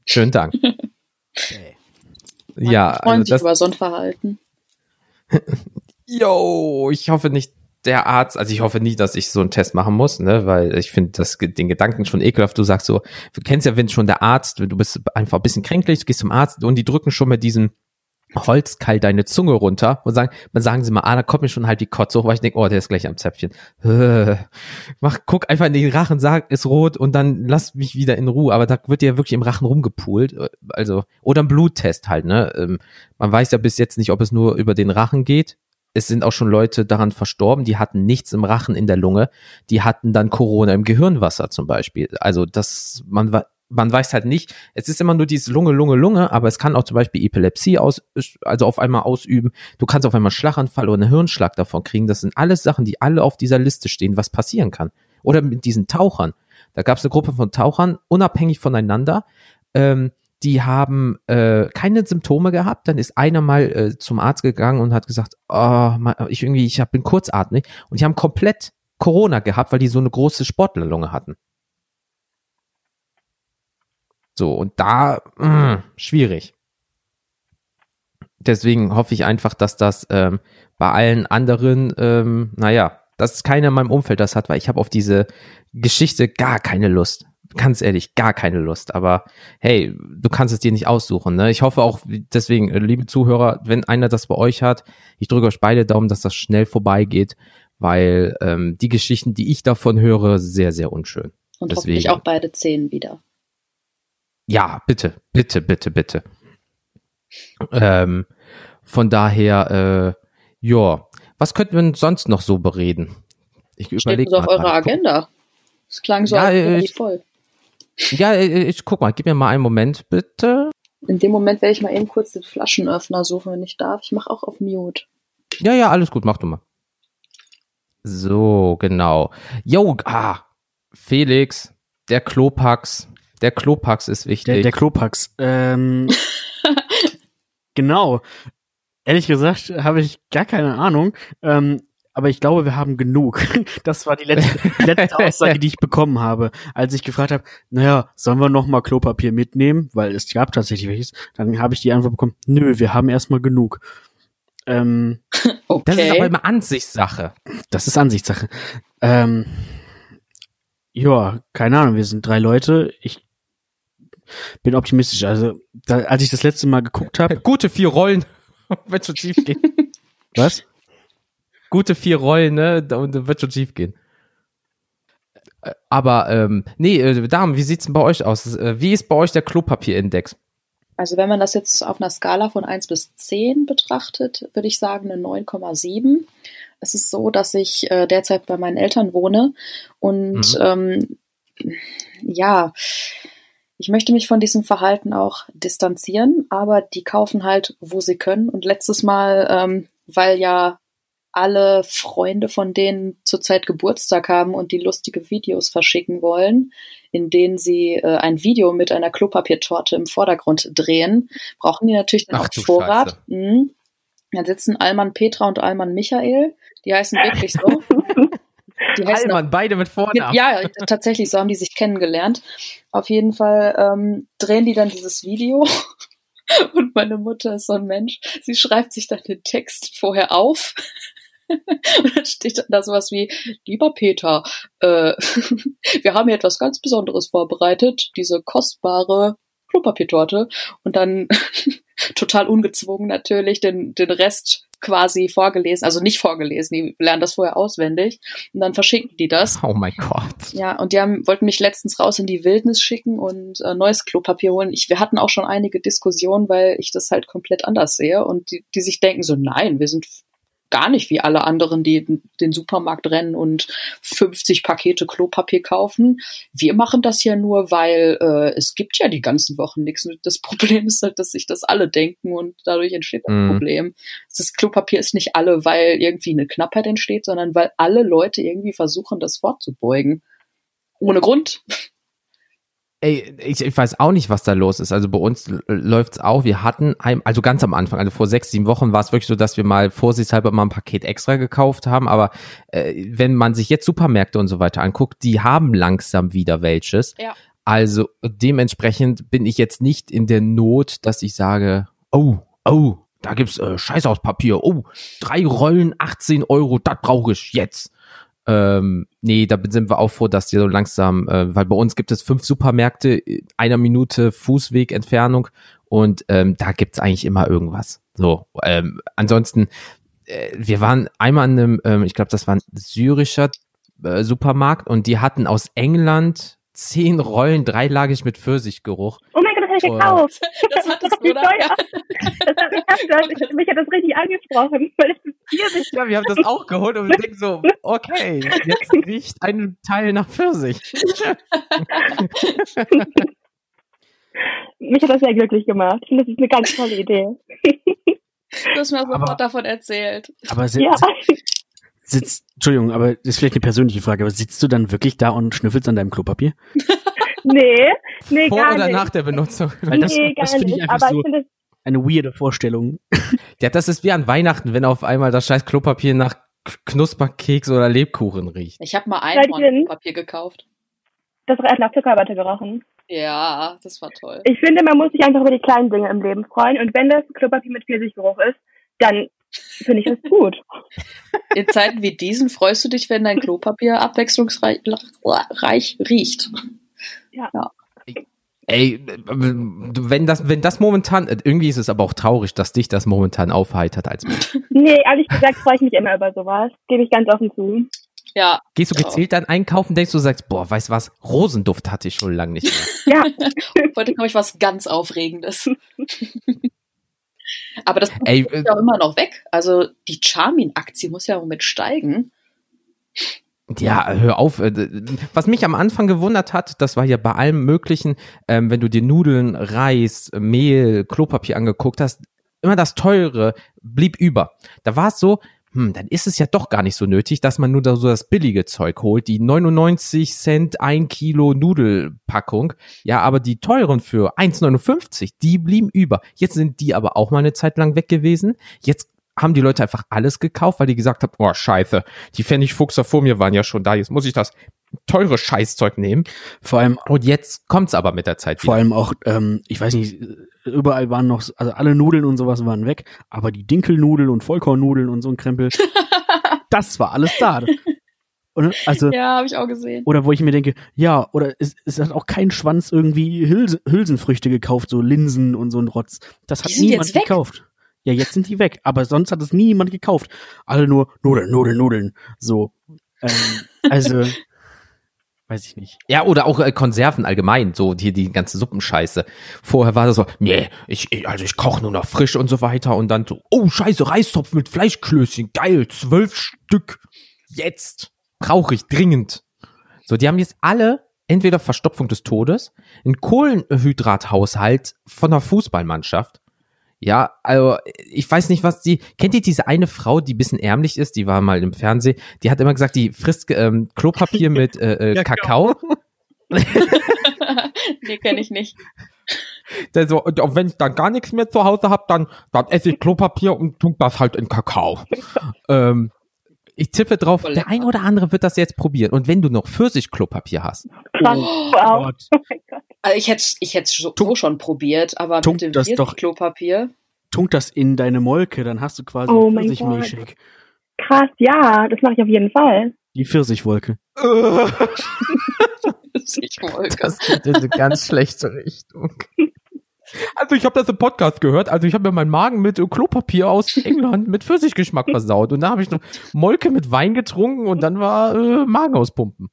Speaker 1: Schönen Dank. ja,
Speaker 4: freuen also sich das, über so ein Verhalten.
Speaker 1: Jo, ich hoffe nicht, der Arzt, also ich hoffe nicht, dass ich so einen Test machen muss, ne, weil ich finde das den Gedanken schon ekelhaft. Du sagst so, du kennst ja, wenn schon der Arzt, du bist einfach ein bisschen kränklich, du gehst zum Arzt und die drücken schon mit diesem Holzkeil deine Zunge runter und sagen, man sagen sie mal, ah, da kommt mir schon halt die Kotze hoch, weil ich denke, oh, der ist gleich am Zäpfchen. Mach, guck einfach in den Rachen, sag, ist rot und dann lass mich wieder in Ruhe. Aber da wird ja wirklich im Rachen rumgepult. Also, oder ein Bluttest halt, ne? Ähm, man weiß ja bis jetzt nicht, ob es nur über den Rachen geht. Es sind auch schon Leute daran verstorben, die hatten nichts im Rachen in der Lunge, die hatten dann Corona im Gehirnwasser zum Beispiel. Also das, man war, man weiß halt nicht, es ist immer nur dieses Lunge, Lunge, Lunge, aber es kann auch zum Beispiel Epilepsie aus, also auf einmal ausüben. Du kannst auf einmal Schlaganfall oder einen Hirnschlag davon kriegen. Das sind alles Sachen, die alle auf dieser Liste stehen, was passieren kann. Oder mit diesen Tauchern. Da gab es eine Gruppe von Tauchern, unabhängig voneinander. Ähm, die haben äh, keine Symptome gehabt. Dann ist einer mal äh, zum Arzt gegangen und hat gesagt, oh, ich irgendwie, ich bin kurzatmig. Und die haben komplett Corona gehabt, weil die so eine große Sportlerlunge hatten. So, und da, mh, mm, schwierig. Deswegen hoffe ich einfach, dass das ähm, bei allen anderen, ähm, naja, dass keiner in meinem Umfeld das hat, weil ich habe auf diese Geschichte gar keine Lust. Ganz ehrlich, gar keine Lust. Aber hey, du kannst es dir nicht aussuchen. Ne? Ich hoffe auch, deswegen, äh, liebe Zuhörer, wenn einer das bei euch hat, ich drücke euch beide Daumen, dass das schnell vorbeigeht, weil ähm, die Geschichten, die ich davon höre, sehr, sehr unschön.
Speaker 4: Und deswegen, hoffentlich auch beide Zehen wieder.
Speaker 1: Ja, bitte, bitte, bitte, bitte. Ähm, von daher, äh, ja, was könnten wir sonst noch so bereden?
Speaker 4: Ich überlege Steht auf eurer Agenda. Es klang so ja,
Speaker 1: ich, voll. Ja, ich guck mal, gib mir mal einen Moment, bitte.
Speaker 4: In dem Moment werde ich mal eben kurz den Flaschenöffner suchen, wenn ich darf. Ich mache auch auf Mute.
Speaker 1: Ja, ja, alles gut, mach du mal. So, genau. Jo, ah, Felix, der Klopax, der Klopax ist wichtig.
Speaker 3: Der, der Klopax. Ähm, genau. Ehrlich gesagt habe ich gar keine Ahnung. Ähm, aber ich glaube, wir haben genug. Das war die letzte, die letzte Aussage, die ich bekommen habe, als ich gefragt habe, naja, sollen wir noch mal Klopapier mitnehmen? Weil es gab tatsächlich welches. Dann habe ich die Antwort bekommen, nö, wir haben erstmal genug.
Speaker 1: Ähm, okay. Das ist aber immer Ansichtssache.
Speaker 3: Das ist Ansichtssache. Ähm, ja, keine Ahnung, wir sind drei Leute. Ich bin optimistisch. Also, da, als ich das letzte Mal geguckt habe.
Speaker 1: Gute vier Rollen, wird schon schief gehen.
Speaker 3: Was?
Speaker 1: Gute vier Rollen, ne? Und wird schon schief gehen. Aber ähm, nee, äh, Damen, wie sieht's denn bei euch aus? Äh, wie ist bei euch der Klopapierindex?
Speaker 4: Also wenn man das jetzt auf einer Skala von 1 bis 10 betrachtet, würde ich sagen eine 9,7. Es ist so, dass ich äh, derzeit bei meinen Eltern wohne und mhm. ähm, ja, ich möchte mich von diesem Verhalten auch distanzieren, aber die kaufen halt, wo sie können. Und letztes Mal, ähm, weil ja alle Freunde von denen zurzeit Geburtstag haben und die lustige Videos verschicken wollen, in denen sie äh, ein Video mit einer Klopapiertorte im Vordergrund drehen, brauchen die natürlich dann Ach, auch Vorrat. Mhm. Dann sitzen Alman Petra und Alman Michael. Die heißen wirklich so.
Speaker 1: Heißen Allmann, beide mit Vornamen.
Speaker 4: Ja, tatsächlich, so haben die sich kennengelernt. Auf jeden Fall ähm, drehen die dann dieses Video. Und meine Mutter ist so ein Mensch, sie schreibt sich dann den Text vorher auf. Und dann steht dann da sowas wie, lieber Peter, äh, wir haben hier etwas ganz Besonderes vorbereitet, diese kostbare Klopapiertorte. Und dann total ungezwungen natürlich den, den Rest quasi vorgelesen, also nicht vorgelesen, die lernen das vorher auswendig und dann verschicken die das.
Speaker 1: Oh mein Gott.
Speaker 4: Ja, und die haben, wollten mich letztens raus in die Wildnis schicken und äh, neues Klopapier holen. Ich, wir hatten auch schon einige Diskussionen, weil ich das halt komplett anders sehe und die, die sich denken so, nein, wir sind gar nicht wie alle anderen, die den Supermarkt rennen und 50 Pakete Klopapier kaufen. Wir machen das ja nur, weil äh, es gibt ja die ganzen Wochen nichts. Das Problem ist halt, dass sich das alle denken und dadurch entsteht ein mhm. Problem. Das Klopapier ist nicht alle, weil irgendwie eine Knappheit entsteht, sondern weil alle Leute irgendwie versuchen, das vorzubeugen. Ohne Grund.
Speaker 1: Ey, ich, ich weiß auch nicht, was da los ist. Also bei uns läuft's auch. Wir hatten, ein, also ganz am Anfang, also vor sechs, sieben Wochen war es wirklich so, dass wir mal vorsichtshalber mal ein Paket extra gekauft haben. Aber äh, wenn man sich jetzt Supermärkte und so weiter anguckt, die haben langsam wieder welches. Ja. Also dementsprechend bin ich jetzt nicht in der Not, dass ich sage, oh, oh, da gibt's äh, Scheiß aus Papier. Oh, drei Rollen, 18 Euro, das brauche ich jetzt. Ähm, nee, da sind wir auch froh, dass die so langsam, äh, weil bei uns gibt es fünf Supermärkte, einer Minute Fußweg Entfernung und ähm, da gibt's eigentlich immer irgendwas. So, ähm, ansonsten, äh, wir waren einmal in einem, ähm, ich glaube, das war ein syrischer äh, Supermarkt und die hatten aus England zehn Rollen dreilagig mit Pfirsichgeruch.
Speaker 5: Oh mein Das ich gekauft. Das hattest du, oder? Ja. Das hat, ich hab das, mich hat das richtig angesprochen, weil es
Speaker 1: Pfirsich. Ja, wir haben das auch geholt und wir denken so, okay, jetzt riecht ein Teil nach Pfirsich.
Speaker 5: mich hat das sehr glücklich gemacht. Ich finde, das ist eine ganz tolle Idee.
Speaker 4: Du hast mir sofort aber, davon erzählt.
Speaker 3: Aber ja sitzt, Entschuldigung, aber das ist vielleicht eine persönliche Frage, aber sitzt du dann wirklich da und schnüffelst an deinem Klopapier?
Speaker 5: nee, nee,
Speaker 1: Vor
Speaker 5: gar
Speaker 1: oder
Speaker 5: nicht.
Speaker 1: nach der Benutzung?
Speaker 3: Weil das, nee, das finde ich einfach aber so ich eine weirde Vorstellung.
Speaker 1: Ja, das ist wie an Weihnachten, wenn auf einmal das scheiß Klopapier nach Knusperkeks oder Lebkuchen riecht.
Speaker 4: Ich habe mal ein Klopapier gekauft.
Speaker 5: Das hat nach Zuckerwatte gerochen.
Speaker 4: Ja, das war toll.
Speaker 5: Ich finde, man muss sich einfach über die kleinen Dinge im Leben freuen. Und wenn das Klopapier mit Pfirsichgeruch ist, dann finde ich das gut.
Speaker 4: In Zeiten wie diesen freust du dich, wenn dein Klopapier abwechslungsreich riecht.
Speaker 5: Ja. ja.
Speaker 1: Ey, wenn das, wenn das momentan, irgendwie ist es aber auch traurig, dass dich das momentan aufheitert als Mensch.
Speaker 5: Nee, ehrlich gesagt freue ich mich immer über sowas. Gebe ich ganz offen zu.
Speaker 4: Ja.
Speaker 1: Gehst du gezielt dann einkaufen, denkst du, sagst, boah, weißt was, Rosenduft hatte ich schon lange nicht mehr.
Speaker 5: ja.
Speaker 4: Heute komme ich was ganz Aufregendes. Aber das Ey, ist ja immer noch weg. Also die Charmin-Aktie muss ja im Moment steigen.
Speaker 1: Ja, hör auf. Äh, was mich am Anfang gewundert hat, das war ja bei allem Möglichen, ähm, wenn du dir Nudeln, Reis, Mehl, Klopapier angeguckt hast, immer das Teure blieb über. Da war es so, hm, dann ist es ja doch gar nicht so nötig, dass man nur da so das billige Zeug holt, die 99 Cent ein Kilo Nudelpackung. Ja, aber die teuren für 1,59, die blieben über. Jetzt sind die aber auch mal eine Zeit lang weg gewesen. Jetzt haben die Leute einfach alles gekauft, weil die gesagt haben, oh scheiße, die Pfennigfuchser vor mir waren ja schon da, jetzt muss ich das teure Scheißzeug nehmen.
Speaker 3: Vor allem.
Speaker 1: Und jetzt kommt's aber mit der Zeit
Speaker 3: wieder. Vor allem auch, ähm, ich weiß nicht, überall waren noch, also alle Nudeln und sowas waren weg, aber die Dinkelnudeln und Vollkornnudeln und so ein Krempel, das war alles da. Und also,
Speaker 4: ja, habe ich auch gesehen.
Speaker 3: Oder wo ich mir denke, ja, oder es, es hat auch kein Schwanz irgendwie Hülse, Hülsenfrüchte gekauft, so Linsen und so ein Rotz. Das hat niemand gekauft. Ja, jetzt sind die weg, aber sonst hat es niemand gekauft. Alle nur Nudeln, Nudeln, Nudeln. So. Ähm, also, weiß ich nicht.
Speaker 1: Ja, oder auch äh, Konserven allgemein, so hier die ganze Suppenscheiße. Vorher war das so, nee, ich, ich also ich koche nur noch frisch und so weiter und dann so, oh scheiße, Reistopf mit Fleischklößchen, geil, zwölf Stück, jetzt brauche ich dringend. So, die haben jetzt alle entweder Verstopfung des Todes, einen Kohlenhydrathaushalt von der Fußballmannschaft ja, also ich weiß nicht, was die. Kennt ihr diese eine Frau, die bisschen ärmlich ist? Die war mal im Fernsehen. Die hat immer gesagt, die frisst ähm, Klopapier mit äh, äh, ja, Kakao.
Speaker 4: nee, kenne ich nicht.
Speaker 1: Also, und wenn ich dann gar nichts mehr zu Hause habe, dann, dann esse ich Klopapier und tue das halt in Kakao. ähm, ich tippe drauf, Voll der ein oder andere wird das jetzt probieren. Und wenn du noch Pfirsich-Klopapier hast.
Speaker 5: Oh, wow.
Speaker 4: oh also ich hätte ich hätte so, so schon probiert, aber
Speaker 3: Tunk mit dem
Speaker 4: Klopapier.
Speaker 3: Tunk das in deine Molke, dann hast du quasi
Speaker 5: oh Pfirsich-Milchshake. Krass, ja, das mache ich auf jeden Fall.
Speaker 3: Die Pfirsichwolke.
Speaker 1: Pfirsichwolke. Das geht in eine ganz schlechte Richtung. Also ich habe das im Podcast gehört. Also ich habe mir meinen Magen mit Klopapier aus England mit Pfirsichgeschmack versaut. Und da habe ich noch Molke mit Wein getrunken und dann war äh, Magen auspumpen.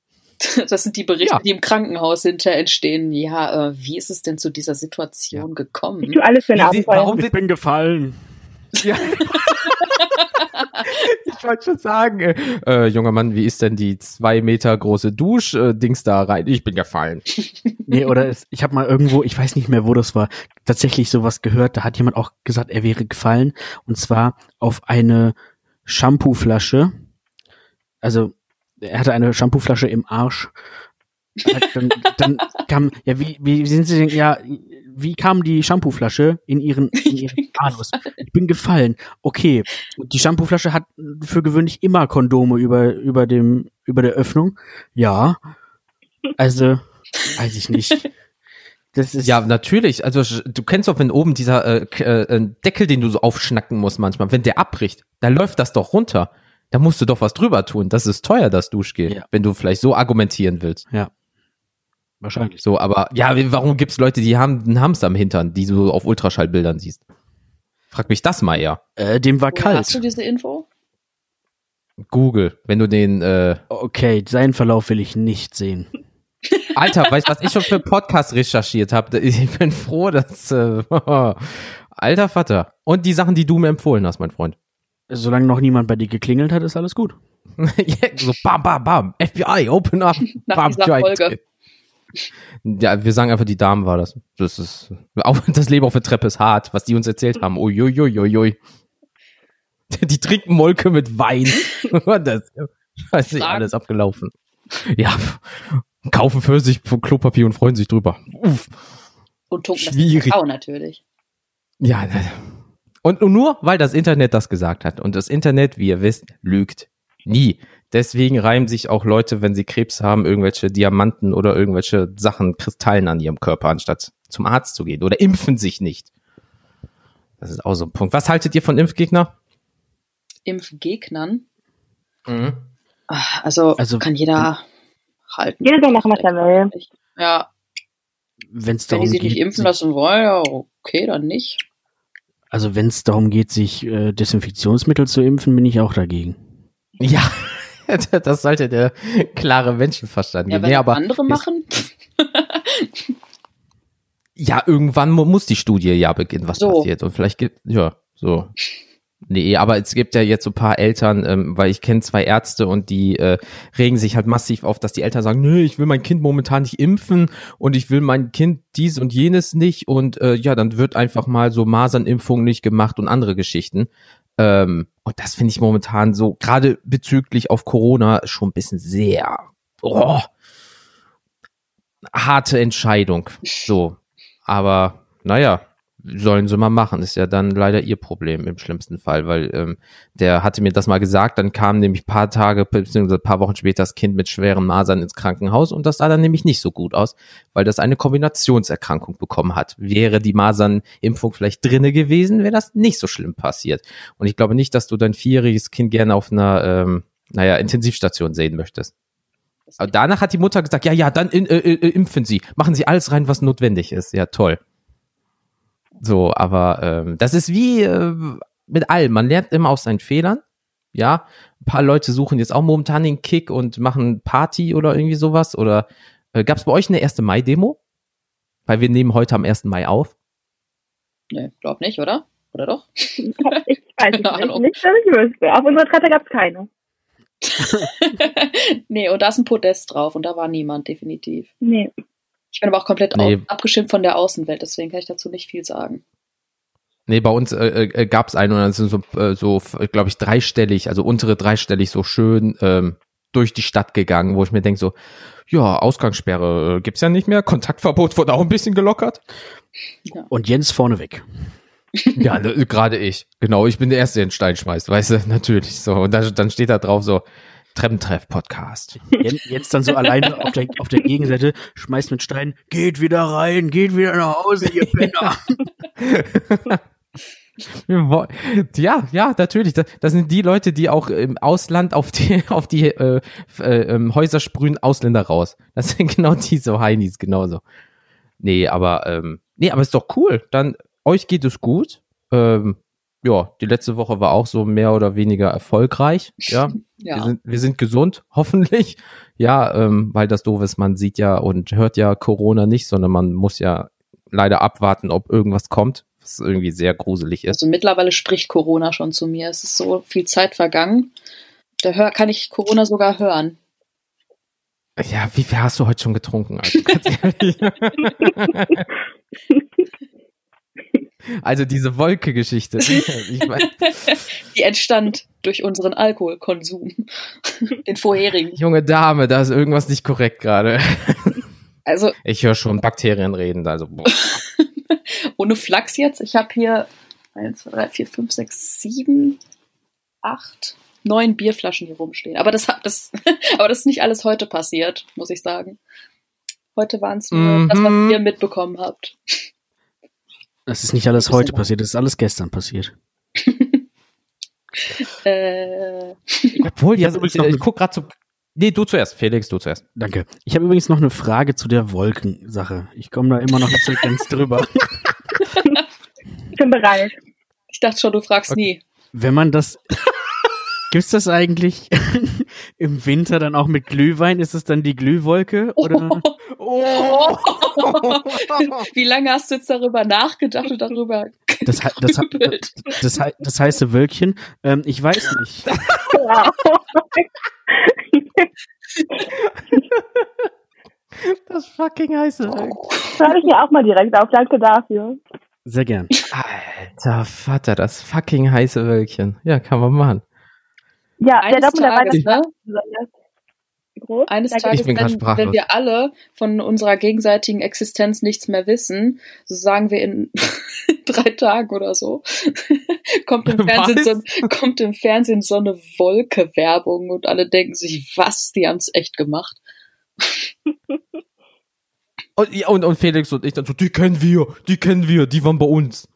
Speaker 4: Das sind die Berichte, ja. die im Krankenhaus hinterher entstehen. Ja, äh, wie ist es denn zu dieser Situation ja. gekommen?
Speaker 5: Ich tue alles für ein Abenteuer.
Speaker 3: Warum ich bin gefallen. Ja.
Speaker 1: ich wollte schon sagen, äh, äh, junger Mann, wie ist denn die zwei Meter große Dusch-Dings da rein? Ich bin gefallen.
Speaker 3: nee, oder es, ich habe mal irgendwo, ich weiß nicht mehr, wo das war, tatsächlich sowas gehört. Da hat jemand auch gesagt, er wäre gefallen. Und zwar auf eine Shampooflasche. Also, er hatte eine Shampooflasche im Arsch. dann, dann kam, ja, wie, wie sind Sie denn, ja, wie kam die Shampooflasche in ihren, in ihren Anus? Ich bin gefallen. Okay. Die Shampooflasche hat für gewöhnlich immer Kondome über, über dem, über der Öffnung. Ja. Also. Weiß ich nicht.
Speaker 1: Das ist ja, natürlich. Also du kennst doch, wenn oben dieser äh, äh, Deckel, den du so aufschnacken musst manchmal, wenn der abbricht, dann läuft das doch runter. Da musst du doch was drüber tun. Das ist teuer, das Duschgel, ja. wenn du vielleicht so argumentieren willst.
Speaker 3: Ja. Wahrscheinlich.
Speaker 1: So, aber ja, warum gibt's Leute, die haben einen Hamster am Hintern, die du auf Ultraschallbildern siehst? Frag mich das mal eher.
Speaker 3: Äh, dem war Woher kalt.
Speaker 4: Hast du diese Info?
Speaker 1: Google, wenn du den. Äh
Speaker 3: okay, seinen Verlauf will ich nicht sehen.
Speaker 1: Alter, weißt du, was ich schon für Podcast recherchiert habe? Ich bin froh, dass. Äh, alter Vater. Und die Sachen, die du mir empfohlen hast, mein Freund.
Speaker 3: Solange noch niemand bei dir geklingelt hat, ist alles gut.
Speaker 1: so bam, bam, bam. FBI, open up.
Speaker 4: Nach bam, dieser Folge.
Speaker 1: Ja, wir sagen einfach, die Damen war das. Das ist, auch das Leben auf der Treppe ist hart, was die uns erzählt haben. Uiuiuiui. Die trinken Molke mit Wein. das weiß nicht, alles abgelaufen. Ja, kaufen für sich Klopapier und freuen sich drüber. Uff.
Speaker 4: Und tunken Schwierig. das natürlich.
Speaker 1: Ja, und nur weil das Internet das gesagt hat. Und das Internet, wie ihr wisst, lügt nie. Deswegen reimen sich auch Leute, wenn sie Krebs haben, irgendwelche Diamanten oder irgendwelche Sachen, Kristallen an ihrem Körper, anstatt zum Arzt zu gehen. Oder impfen sich nicht. Das ist auch so ein Punkt. Was haltet ihr von Impfgegner?
Speaker 4: Impfgegnern? Mhm. Also, also kann jeder halten.
Speaker 5: Jeder soll machen, was er will.
Speaker 4: Ja.
Speaker 3: Wenn's darum
Speaker 4: wenn die sich nicht impfen lassen wollen, ja, okay, dann nicht.
Speaker 3: Also wenn es darum geht, sich äh, Desinfektionsmittel zu impfen, bin ich auch dagegen.
Speaker 1: Ja, das sollte der klare Menschenverstand
Speaker 4: ja,
Speaker 1: geben. Nee,
Speaker 4: aber andere machen.
Speaker 1: ja, irgendwann muss die Studie ja beginnen, was so. passiert. Und vielleicht gibt, ja, so. Nee, aber es gibt ja jetzt so paar Eltern, ähm, weil ich kenne zwei Ärzte und die äh, regen sich halt massiv auf, dass die Eltern sagen, nö, ich will mein Kind momentan nicht impfen und ich will mein Kind dies und jenes nicht und äh, ja, dann wird einfach mal so Masernimpfung nicht gemacht und andere Geschichten. Ähm, und das finde ich momentan so, gerade bezüglich auf Corona, schon ein bisschen sehr oh, harte Entscheidung. So. Aber naja, sollen sie mal machen. Ist ja dann leider ihr Problem im schlimmsten Fall, weil ähm, der hatte mir das mal gesagt, dann kam nämlich paar Tage bzw. paar Wochen später das Kind mit schweren Masern ins Krankenhaus und das sah dann nämlich nicht so gut aus, weil das eine Kombinationserkrankung bekommen hat. Wäre die Masernimpfung vielleicht drinne gewesen, wäre das nicht so schlimm passiert. Und ich glaube nicht, dass du dein vierjähriges Kind gerne auf einer, ähm, naja, Intensivstation sehen möchtest. Aber danach hat die Mutter gesagt, ja, ja, dann in, äh, äh, impfen Sie, machen Sie alles rein, was notwendig ist. Ja, toll. So, aber ähm, das ist wie äh, mit allem. Man lernt immer aus seinen Fehlern. Ja, ein paar Leute suchen jetzt auch momentan den Kick und machen Party oder irgendwie sowas. Oder äh, gab es bei euch eine 1. Mai-Demo? Weil wir nehmen heute am 1. Mai auf.
Speaker 4: Nee, glaub nicht, oder? Oder doch?
Speaker 5: Ich weiß nicht, Ahnung. nicht, dass ich wüsste. Auf unserer Treppe gab es keine.
Speaker 4: nee, und da ist ein Podest drauf und da war niemand, definitiv.
Speaker 5: Nee.
Speaker 4: Ich bin aber auch komplett nee. abgeschirmt von der Außenwelt, deswegen kann ich dazu nicht viel sagen.
Speaker 1: Nee, bei uns äh, äh, gab es einen und dann sind so, äh, so glaube ich, dreistellig, also untere dreistellig so schön ähm, durch die Stadt gegangen, wo ich mir denke so, ja, Ausgangssperre äh, gibt's ja nicht mehr, Kontaktverbot wurde auch ein bisschen gelockert.
Speaker 3: Ja. Und Jens vorneweg.
Speaker 1: ja, ne, gerade ich. Genau, ich bin der Erste, der den Stein schmeißt, weißt du, natürlich so. Und dann, dann steht da drauf so, Treppentreff-Podcast.
Speaker 3: Jetzt dann so alleine auf der, auf der Gegenseite, schmeißt mit Stein, geht wieder rein, geht wieder nach Hause, ihr Penner.
Speaker 1: ja, ja, natürlich. Das, sind die Leute, die auch im Ausland auf die, auf die äh, äh, ähm, Häuser sprühen, Ausländer raus. Das sind genau diese Heinis, genauso. Nee, aber, ähm, nee, aber ist doch cool. Dann, euch geht es gut. Ähm, ja, die letzte Woche war auch so mehr oder weniger erfolgreich. Ja, ja. Wir, sind, wir sind gesund, hoffentlich. Ja, ähm, weil das doof ist, man sieht ja und hört ja Corona nicht, sondern man muss ja leider abwarten, ob irgendwas kommt, was irgendwie sehr gruselig ist.
Speaker 4: Also mittlerweile spricht Corona schon zu mir. Es ist so viel Zeit vergangen. Da hör, kann ich Corona sogar hören.
Speaker 1: Ja, wie viel hast du heute schon getrunken? Also, ganz ehrlich. Also diese Wolke-Geschichte.
Speaker 4: Die entstand durch unseren Alkoholkonsum. Den vorherigen.
Speaker 1: Junge Dame, da ist irgendwas nicht korrekt gerade. Also. Ich höre schon Bakterien reden, also. Boah.
Speaker 4: Ohne Flachs jetzt. Ich habe hier 1, 2, 3, 4, 5, 6, 7, 8, 9 Bierflaschen hier rumstehen. Aber das, das, aber das ist nicht alles heute passiert, muss ich sagen. Heute waren es nur mhm. das, was ihr mitbekommen habt.
Speaker 3: Das ist nicht alles heute passiert, das ist alles gestern passiert.
Speaker 1: äh. Obwohl, ja, ich, ich guck gerade zu. Nee, du zuerst, Felix, du zuerst.
Speaker 3: Danke. Ich habe übrigens noch eine Frage zu der Wolkensache. Ich komme da immer noch nicht so ganz drüber.
Speaker 5: Ich bin bereit.
Speaker 4: Ich dachte schon, du fragst okay. nie.
Speaker 3: Wenn man das Gibt's das eigentlich im Winter dann auch mit Glühwein? Ist es dann die Glühwolke? Oder? Oh.
Speaker 4: Wie lange hast du jetzt darüber nachgedacht und darüber
Speaker 3: das, das, das, das, das heiße Wölkchen? Ähm, ich weiß nicht.
Speaker 1: das fucking heiße
Speaker 5: Wölkchen. Schreibe ich mir auch mal direkt auf. Danke dafür.
Speaker 3: Sehr gern.
Speaker 1: Alter Vater, das fucking heiße Wölkchen. Ja, kann man machen.
Speaker 4: Ja, Eines der Tages, ne? Groß. Eines Tages, wenn, wenn, wir alle von unserer gegenseitigen Existenz nichts mehr wissen, so sagen wir in drei Tagen oder so, kommt, im Fernsehen so, kommt im Fernsehen so eine Wolke-Werbung und alle denken sich, was, die haben es echt gemacht.
Speaker 1: und, ja, und, und Felix und ich dann so, die kennen wir, die kennen wir, die waren bei uns.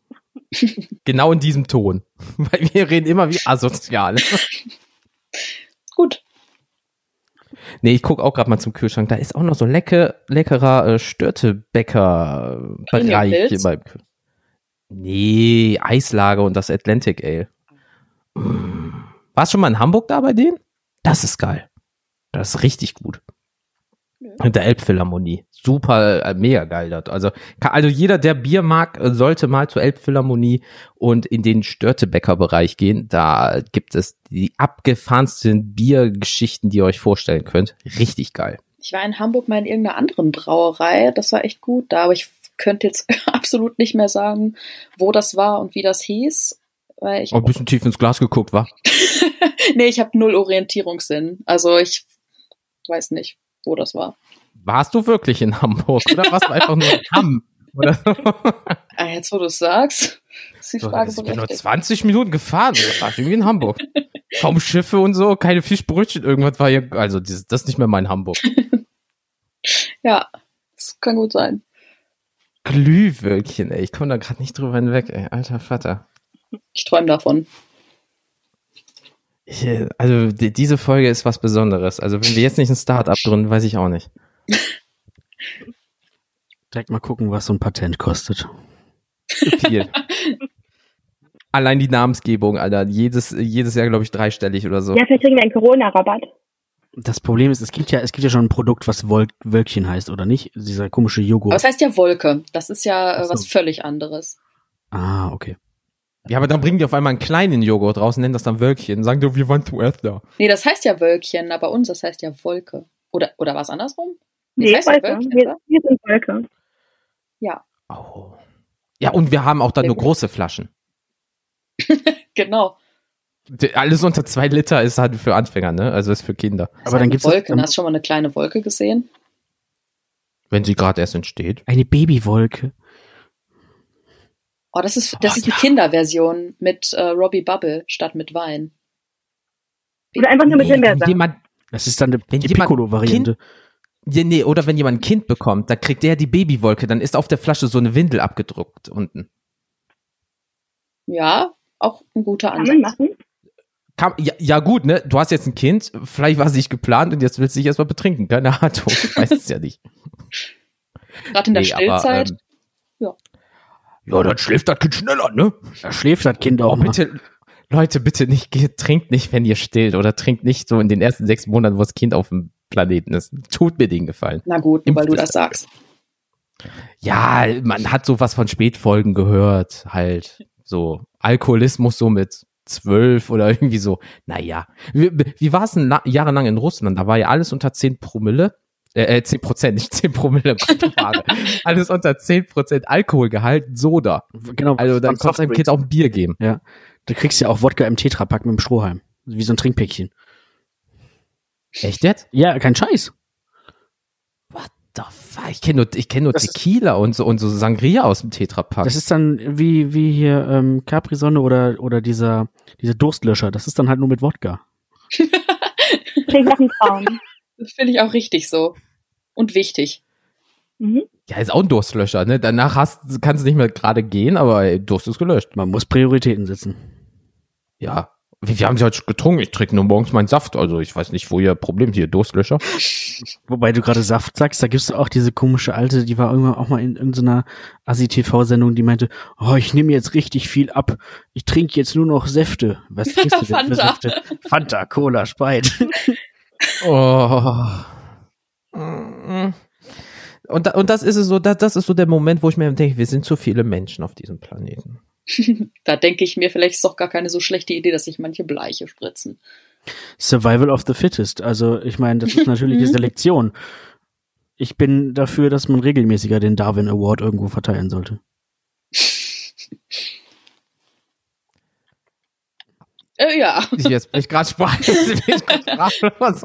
Speaker 1: genau in diesem Ton. Weil wir reden immer wie asozial. Nee, ich gucke auch gerade mal zum Kühlschrank. Da ist auch noch so lecker, leckerer äh, Störtebäcker-Bereich. Nee, Eislager und das Atlantic Ale. Warst du schon mal in Hamburg da bei denen? Das ist geil. Das ist richtig gut. Ja. Der Elbphilharmonie. Super, äh, mega geil dort. Also, also jeder, der Bier mag, äh, sollte mal zur Elbphilharmonie und in den Störtebäcker-Bereich gehen. Da gibt es die abgefahrensten Biergeschichten, die ihr euch vorstellen könnt. Richtig geil.
Speaker 4: Ich war in Hamburg mal in irgendeiner anderen Brauerei. Das war echt gut da, aber ich könnte jetzt absolut nicht mehr sagen, wo das war und wie das hieß. Weil ich
Speaker 1: oh, ein bisschen tief ins Glas geguckt, war?
Speaker 4: nee, ich habe null Orientierungssinn. Also ich weiß nicht wo das war.
Speaker 1: Warst du wirklich in Hamburg oder warst du einfach nur in Hamm? Oder?
Speaker 4: ah, jetzt, wo du es sagst, ist die Frage
Speaker 1: so, Ich bin nur 20 Minuten gefahren, das war irgendwie in Hamburg. Kaum Schiffe und so, keine Fischbrötchen, irgendwas war hier, also das ist nicht mehr mein Hamburg.
Speaker 4: ja, das kann gut sein.
Speaker 1: Glühwölkchen, ey, ich komme da gerade nicht drüber hinweg, ey, alter Vater.
Speaker 4: Ich träume davon.
Speaker 1: Ich, also die, diese Folge ist was Besonderes. Also wenn wir jetzt nicht ein Start-up gründen, weiß ich auch nicht.
Speaker 3: Direkt mal gucken, was so ein Patent kostet.
Speaker 1: Viel. Allein die Namensgebung, Alter. Jedes, jedes Jahr, glaube ich, dreistellig oder so.
Speaker 5: Ja, vielleicht kriegen wir einen Corona-Rabatt.
Speaker 3: Das Problem ist, es gibt ja, es gibt ja schon ein Produkt, was Wol Wölkchen heißt, oder nicht? Dieser komische Joghurt.
Speaker 4: Aber es heißt ja Wolke. Das ist ja äh, was völlig anderes.
Speaker 3: Ah, okay.
Speaker 1: Ja, aber dann bringen die auf einmal einen kleinen Joghurt raus und nennen das dann Wölkchen. Sagen die, wir waren zuerst da.
Speaker 4: Nee, das heißt ja Wölkchen, aber uns, das heißt ja Wolke. Oder, oder was andersrum?
Speaker 5: Nee, das heißt Wolke. Wir, wir, sind Wolke.
Speaker 4: Ja.
Speaker 1: Oh. Ja, und wir haben auch dann nur große Flaschen.
Speaker 4: genau.
Speaker 1: Alles unter zwei Liter ist halt für Anfänger, ne? Also ist für Kinder.
Speaker 4: aber dann gibt's Wolke. Hast du schon mal eine kleine Wolke gesehen?
Speaker 1: Wenn sie gerade erst entsteht.
Speaker 3: Eine Babywolke.
Speaker 4: Oh, das ist, das oh, ist ja. die Kinderversion mit äh, Robbie Bubble statt mit Wein.
Speaker 5: Oder einfach nur mit Himbeersaft.
Speaker 3: Das ist dann eine, die Piccolo-Variante.
Speaker 1: Ja, nee, oder wenn jemand ein Kind bekommt, dann kriegt der die Babywolke, dann ist auf der Flasche so eine Windel abgedruckt unten.
Speaker 4: Ja, auch ein guter Ansatz. Kann man machen?
Speaker 1: Ja, ja, gut, ne? Du hast jetzt ein Kind, vielleicht war es nicht geplant und jetzt willst du dich erstmal betrinken. Keine Ahnung, ich weiß es ja nicht.
Speaker 4: Gerade in der nee, Stillzeit. Aber, ähm, ja.
Speaker 1: Ja, dann schläft das Kind schneller, ne?
Speaker 3: Da schläft das Kind auch. Oh,
Speaker 1: bitte, Leute, bitte nicht, trinkt nicht, wenn ihr stillt oder trinkt nicht so in den ersten sechs Monaten, wo das Kind auf dem Planeten ist. Tut mir den Gefallen.
Speaker 4: Na gut, nur weil du das sagst.
Speaker 1: Ja, man hat sowas von Spätfolgen gehört, halt. So, Alkoholismus so mit zwölf oder irgendwie so. Naja. Wie, wie war es denn jahrelang in Russland? Da war ja alles unter zehn Promille. Äh, 10 äh, Prozent, nicht 10 Promille. Alles unter 10 Prozent Alkoholgehalt, Soda. Genau. Also dann kannst du einem Kind auch ein Bier geben.
Speaker 3: Ja. Du kriegst ja auch Wodka im Tetrapack mit dem Strohhalm. Wie so ein Trinkpäckchen.
Speaker 1: Echt jetzt?
Speaker 3: Ja, kein Scheiß.
Speaker 1: What the fuck? Ich kenne nur, ich kenn nur Tequila und so, und so Sangria aus dem Tetrapack.
Speaker 3: Das ist dann wie, wie hier ähm, Capri-Sonne oder, oder dieser, dieser Durstlöscher. Das ist dann halt nur mit Wodka.
Speaker 5: Klingt nach einem Traum.
Speaker 4: Das finde ich auch richtig so. Und wichtig.
Speaker 1: Mhm. Ja, ist auch ein Durstlöscher, ne? Danach hast, kannst du nicht mehr gerade gehen, aber ey, Durst ist gelöscht.
Speaker 3: Man muss Prioritäten setzen.
Speaker 1: Ja. Wir, wir haben sie heute getrunken. Ich trinke nur morgens meinen Saft. Also ich weiß nicht, wo ihr Problem hier Durstlöscher.
Speaker 3: Wobei du gerade Saft sagst, da gibt's auch diese komische alte, die war irgendwann auch mal in irgendeiner Asi-TV-Sendung, die meinte, oh, ich nehme jetzt richtig viel ab. Ich trinke jetzt nur noch Säfte. Was trinkst du denn Fanta. für Säfte? Fanta, Cola, Sprite. oh.
Speaker 1: Und, und das ist es so, das, das ist so der Moment, wo ich mir denke, wir sind zu viele Menschen auf diesem Planeten.
Speaker 4: da denke ich mir, vielleicht ist es doch gar keine so schlechte Idee, dass sich manche Bleiche spritzen.
Speaker 3: Survival of the Fittest. Also, ich meine, das ist natürlich eine Selektion. Ich bin dafür, dass man regelmäßiger den Darwin Award irgendwo verteilen sollte.
Speaker 4: Äh, ja.
Speaker 1: Jetzt bin ich gerade sprachlos.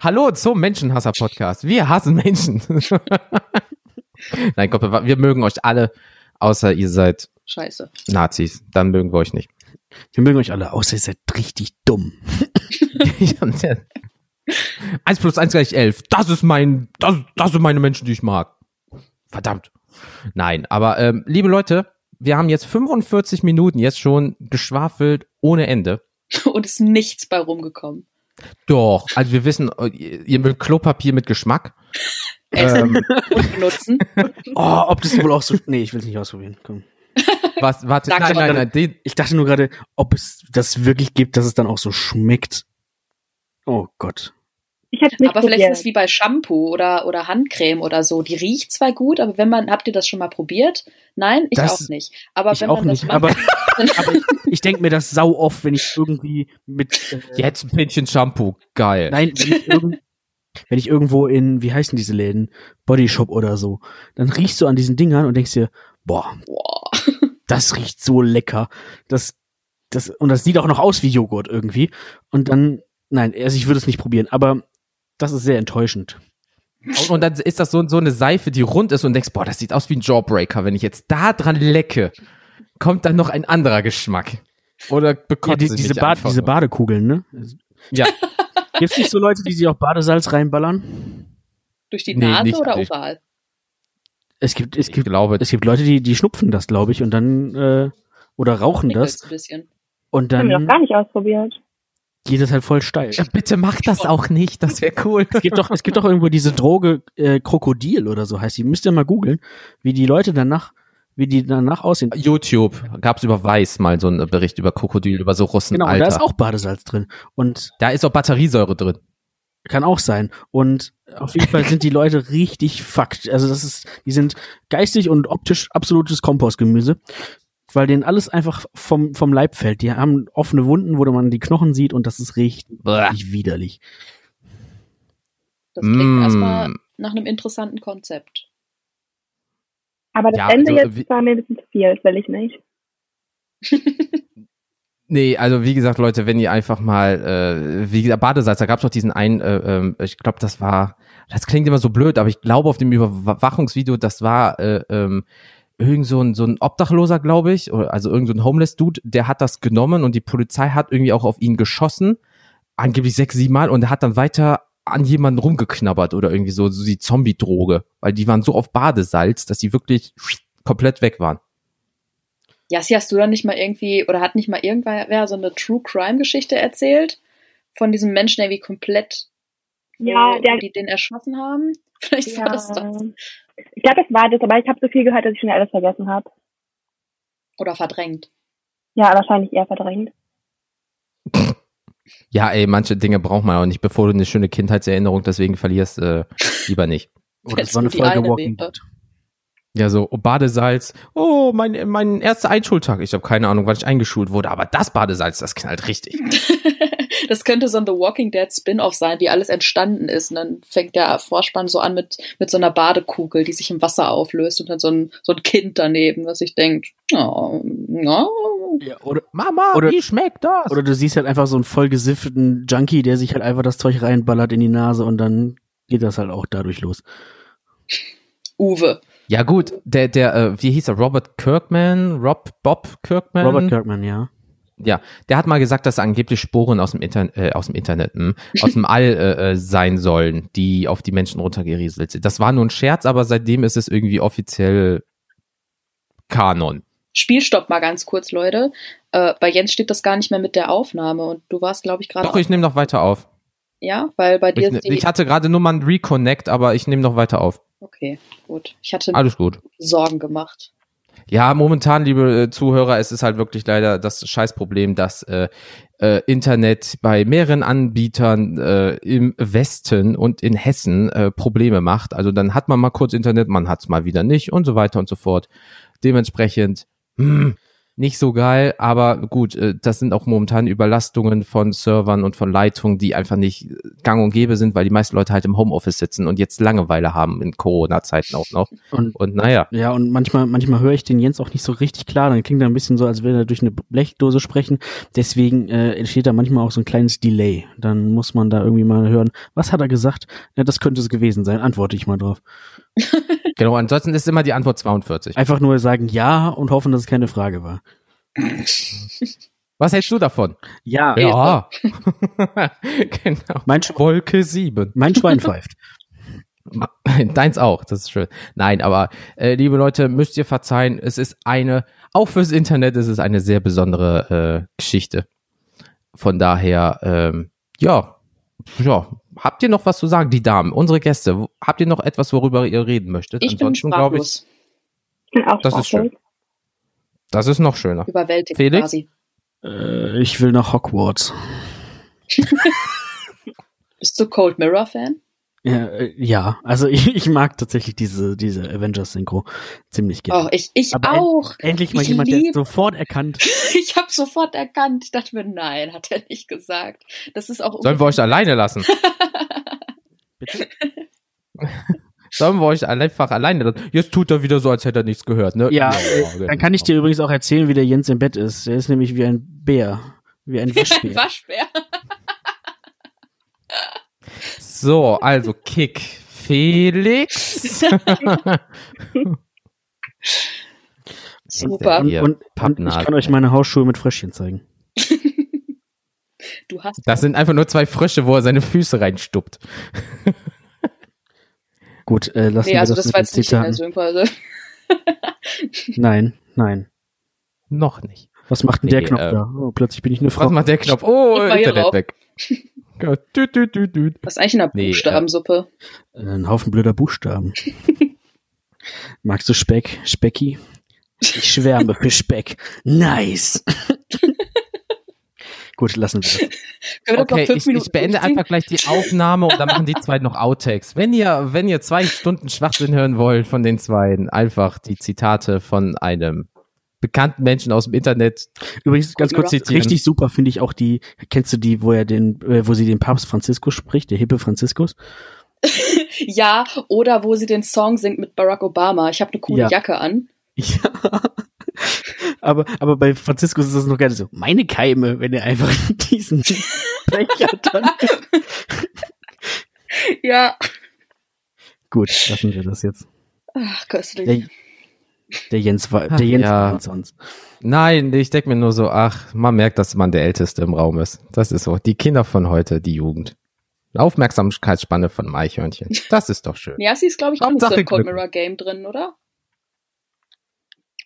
Speaker 1: Hallo zum Menschenhasser-Podcast. Wir hassen Menschen. Nein, Gott, wir mögen euch alle, außer ihr seid
Speaker 4: Scheiße.
Speaker 1: Nazis. Dann mögen wir euch nicht.
Speaker 3: Wir mögen euch alle, außer ihr seid richtig dumm.
Speaker 1: 1 plus 1 gleich 11. Das ist mein, das, das sind meine Menschen, die ich mag. Verdammt. Nein, aber ähm, liebe Leute, wir haben jetzt 45 Minuten jetzt schon geschwafelt ohne Ende.
Speaker 4: Und ist nichts bei rumgekommen.
Speaker 1: Doch, also wir wissen, ihr mögt Klopapier mit Geschmack.
Speaker 4: Essen ähm, und benutzen.
Speaker 3: Oh, ob das wohl auch so. Nee, ich will es nicht ausprobieren. Komm.
Speaker 1: Was, warte, nein, nein, nein,
Speaker 3: nein, Ich dachte nur gerade, ob es das wirklich gibt, dass es dann auch so schmeckt. Oh Gott.
Speaker 4: Ich nicht aber probiert. vielleicht ist es wie bei Shampoo oder, oder Handcreme oder so. Die riecht zwar gut, aber wenn man, habt ihr das schon mal probiert? Nein, ich das, auch nicht. Aber
Speaker 3: ich
Speaker 4: wenn
Speaker 3: auch man nicht, das aber, aber ich, ich denke mir das sau oft, wenn ich irgendwie mit
Speaker 1: äh, jetzt ein Pinchen Shampoo, geil.
Speaker 3: Nein, wenn ich, irgend, wenn ich irgendwo in, wie heißen diese Läden, Bodyshop oder so, dann riechst du an diesen Dingern und denkst dir, boah, boah. Das riecht so lecker. Das, das und das sieht auch noch aus wie Joghurt irgendwie. Und dann, nein, also ich würde es nicht probieren, aber das ist sehr enttäuschend.
Speaker 1: Und dann ist das so, so eine Seife, die rund ist und denkst, boah, das sieht aus wie ein Jawbreaker. Wenn ich jetzt da dran lecke, kommt dann noch ein anderer Geschmack. Oder bekommt
Speaker 3: ja, die, diese, Bad, diese Badekugeln, ne?
Speaker 1: Ja.
Speaker 3: Gibt es nicht so Leute, die sich auch Badesalz reinballern?
Speaker 4: Durch die Nase nee, oder oral?
Speaker 3: Es gibt, es gibt, glaube, es gibt Leute, die, die schnupfen das, glaube ich, und dann, äh, oder rauchen das.
Speaker 4: Ein bisschen.
Speaker 3: Und dann.
Speaker 5: Ich habe gar nicht ausprobiert
Speaker 3: geht es halt voll steil.
Speaker 1: Ja, bitte mach das auch nicht, das wäre cool.
Speaker 3: Es gibt doch, es gibt doch irgendwo diese Droge äh, Krokodil oder so heißt die. Müsst ihr mal googeln, wie die Leute danach, wie die danach aussehen.
Speaker 1: YouTube gab's über Weiß mal so einen Bericht über Krokodil, über so Russen.
Speaker 3: Genau, Alter. da ist auch Badesalz drin. Und
Speaker 1: da ist auch Batteriesäure drin.
Speaker 3: Kann auch sein. Und auf jeden Fall sind die Leute richtig fucked. Also das ist, die sind geistig und optisch absolutes Kompostgemüse weil denen alles einfach vom, vom Leib fällt. Die haben offene Wunden, wo man die Knochen sieht und das ist richtig, richtig widerlich.
Speaker 4: Das klingt mm. erstmal nach einem interessanten Konzept.
Speaker 5: Aber das ja, Ende also, jetzt war mir ein bisschen zu viel, das will ich nicht.
Speaker 1: nee, also wie gesagt, Leute, wenn ihr einfach mal, äh, wie gesagt, Badesalz, da gab es doch diesen einen, äh, äh, ich glaube, das war, das klingt immer so blöd, aber ich glaube auf dem Überwachungsvideo, das war, äh, ähm, irgend so ein, so ein Obdachloser, glaube ich, oder also irgend so ein Homeless-Dude, der hat das genommen und die Polizei hat irgendwie auch auf ihn geschossen, angeblich sechs, sieben Mal, und er hat dann weiter an jemanden rumgeknabbert oder irgendwie so, so die Zombie-Droge, weil die waren so auf Badesalz, dass die wirklich komplett weg waren.
Speaker 4: Jassi, hast du dann nicht mal irgendwie, oder hat nicht mal irgendwer so eine True Crime-Geschichte erzählt? Von diesem Menschen, der wie komplett,
Speaker 5: ja, der,
Speaker 4: die den erschossen haben? Vielleicht ja, war das das.
Speaker 5: Ich glaube, es war das, aber ich habe so viel gehört, dass ich schon alles vergessen habe.
Speaker 4: Oder verdrängt.
Speaker 5: Ja, wahrscheinlich eher verdrängt.
Speaker 1: Ja, ey, manche Dinge braucht man auch nicht, bevor du eine schöne Kindheitserinnerung deswegen verlierst, äh, lieber nicht.
Speaker 3: Oh, das war eine Folge Walking Dead.
Speaker 1: Ja, so oh, Badesalz. Oh, mein, mein erster Einschultag. Ich habe keine Ahnung, wann ich eingeschult wurde, aber das Badesalz, das knallt richtig.
Speaker 4: das könnte so ein The Walking Dead Spin-off sein, wie alles entstanden ist. Und dann fängt der Vorspann so an mit, mit so einer Badekugel, die sich im Wasser auflöst und dann so ein, so ein Kind daneben, was sich denkt, oh,
Speaker 3: oh. Ja, oder, Mama, oder, wie schmeckt das? Oder du siehst halt einfach so einen vollgesifften Junkie, der sich halt einfach das Zeug reinballert in die Nase und dann geht das halt auch dadurch los.
Speaker 4: Uwe.
Speaker 1: Ja gut, der, der, äh, wie hieß er, Robert Kirkman, Rob, Bob Kirkman?
Speaker 3: Robert Kirkman, ja.
Speaker 1: Ja, der hat mal gesagt, dass angeblich Sporen aus dem, Inter äh, aus dem Internet, mh, hm, aus dem All äh, äh, sein sollen, die auf die Menschen runtergerieselt sind. Das war nur ein Scherz, aber seitdem ist es irgendwie offiziell Kanon.
Speaker 4: Spielstopp mal ganz kurz, Leute. Äh, bei Jens steht das gar nicht mehr mit der Aufnahme und du warst, glaube ich, gerade.
Speaker 1: Doch, ich nehme noch weiter auf.
Speaker 4: Ja, weil bei dir.
Speaker 1: Ich, ich hatte gerade nur mal ein Reconnect, aber ich nehme noch weiter auf.
Speaker 4: Okay, gut. Ich hatte
Speaker 1: Alles gut.
Speaker 4: Sorgen gemacht.
Speaker 1: Ja, momentan, liebe äh, Zuhörer, es ist halt wirklich leider das Scheißproblem, dass äh, äh, Internet bei mehreren Anbietern äh, im Westen und in Hessen äh, Probleme macht. Also dann hat man mal kurz Internet, man hat es mal wieder nicht und so weiter und so fort. Dementsprechend, hm, nicht so geil, aber gut, äh, das sind auch momentan Überlastungen von Servern und von Leitungen, die einfach nicht gang und gäbe sind, weil die meisten Leute halt im Homeoffice sitzen und jetzt Langeweile haben in Corona-Zeiten auch noch. Und, und naja.
Speaker 3: Ja, und manchmal, manchmal höre ich den Jens auch nicht so richtig klar, dann klingt er ein bisschen so, als würde er durch eine Blechdose sprechen. Deswegen äh, entsteht da manchmal auch so ein kleines Delay. Dann muss man da irgendwie mal hören, was hat er gesagt? Ja, das könnte es gewesen sein, antworte ich mal drauf.
Speaker 1: genau, ansonsten ist immer die Antwort 42.
Speaker 3: Einfach nur sagen ja und hoffen, dass es keine Frage war.
Speaker 1: Was hältst du davon?
Speaker 3: Ja.
Speaker 1: Ja. genau.
Speaker 3: Mein
Speaker 1: Wolke 7.
Speaker 3: Mein Schwein pfeift.
Speaker 1: Deins auch, das ist schön. Nein, aber äh, liebe Leute, müsst ihr verzeihen, es ist eine, auch fürs Internet ist es eine sehr besondere äh, Geschichte. Von daher, ähm, ja, ja, habt ihr noch was zu sagen, die Damen, unsere Gäste? Habt ihr noch etwas, worüber ihr reden möchtet?
Speaker 4: Ich Ansonsten glaube ich.
Speaker 1: Das ist schön. Das ist noch schöner.
Speaker 4: Überwältigt
Speaker 1: Felix? quasi.
Speaker 3: Äh, ich will nach Hogwarts.
Speaker 4: Bist du Cold Mirror Fan?
Speaker 3: Ja, äh, ja, also ich, ich mag tatsächlich diese, diese Avengers-Synchro ziemlich gerne.
Speaker 4: Oh, ich, ich Aber auch.
Speaker 3: End, endlich mal ich jemand, lieb... der sofort erkannt.
Speaker 4: ich habe sofort erkannt. Ich dachte mir, nein, hat er nicht gesagt. Das ist auch.
Speaker 1: Sollen wir euch alleine lassen? Bitte? Sollen wir euch einfach alleine? Jetzt tut er wieder so, als hätte er nichts gehört, ne?
Speaker 3: Ja, ja dann kann ich dir übrigens auch erzählen, wie der Jens im Bett ist. Er ist nämlich wie ein Bär. Wie ein Waschbär.
Speaker 4: Waschbär.
Speaker 1: so, also Kick. Felix.
Speaker 4: Super.
Speaker 3: Und, und, und ich kann euch meine Hausschuhe mit Fröschchen zeigen.
Speaker 1: Du hast das sind einfach nur zwei Frösche, wo er seine Füße reinstuppt.
Speaker 3: Gut, äh, lassen nee, wir
Speaker 4: also
Speaker 3: das,
Speaker 4: das war jetzt nicht in der Synchro,
Speaker 3: Nein, nein.
Speaker 1: Noch nicht.
Speaker 3: Was macht denn nee, der Knopf äh, da? Oh, plötzlich bin ich eine Frau.
Speaker 1: Was macht der Knopf? Oh, Internet weg.
Speaker 4: Was ist eigentlich eine nee, Buchstabensuppe?
Speaker 3: Äh, ein Haufen blöder Buchstaben. Magst du Speck, Specki? Ich schwärme für Speck. Nice. Gut, lassen wir
Speaker 1: das. okay, ich, ich, beende einfach gleich die Aufnahme und dann machen die zwei noch Outtakes. Wenn ihr, wenn ihr zwei Stunden Schwachsinn hören wollt von den zwei, einfach die Zitate von einem bekannten Menschen aus dem Internet.
Speaker 3: Übrigens ganz kurz zitieren. Richtig super finde ich auch die. Kennst du die, wo er den, äh, wo sie den Papst Franziskus spricht, der hippe Franziskus?
Speaker 4: ja, oder wo sie den Song singt mit Barack Obama. Ich habe eine coole ja. Jacke an.
Speaker 3: Ja. Aber, aber bei Franziskus ist das noch gerne so, meine Keime, wenn er einfach diesen Becher dann.
Speaker 4: ja.
Speaker 3: Gut, lassen wir das jetzt.
Speaker 4: Ach, köstlich.
Speaker 3: Der, der Jens war, der Jens
Speaker 1: ja. war sonst. Nein, ich denke mir nur so, ach, man merkt, dass man der Älteste im Raum ist. Das ist so. Die Kinder von heute, die Jugend. Aufmerksamkeitsspanne von Eichhörnchen. Das ist doch schön.
Speaker 4: Ja, sie ist, glaube ich, auch nicht so im Cold Mirror Game drin, oder?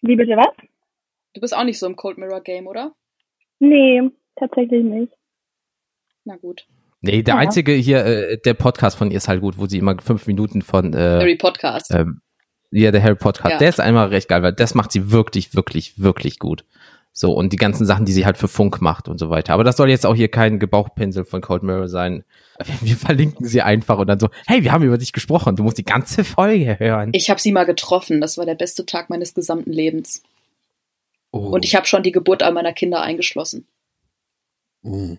Speaker 5: Wie bitte was?
Speaker 4: Du bist auch nicht so im Cold Mirror Game, oder?
Speaker 5: Nee, tatsächlich nicht.
Speaker 4: Na gut.
Speaker 1: Nee, der ja. einzige hier, äh, der Podcast von ihr ist halt gut, wo sie immer fünf Minuten von äh,
Speaker 4: Harry Podcast.
Speaker 1: Ähm, ja, der Harry Podcast, ja. der ist einmal recht geil, weil das macht sie wirklich, wirklich, wirklich gut. So, und die ganzen Sachen, die sie halt für Funk macht und so weiter. Aber das soll jetzt auch hier kein Gebauchpinsel von Cold Mirror sein. Wir verlinken sie einfach und dann so, hey, wir haben über dich gesprochen, du musst die ganze Folge hören.
Speaker 4: Ich habe sie mal getroffen, das war der beste Tag meines gesamten Lebens. Oh. Und ich habe schon die Geburt all meiner Kinder eingeschlossen.
Speaker 1: Oh.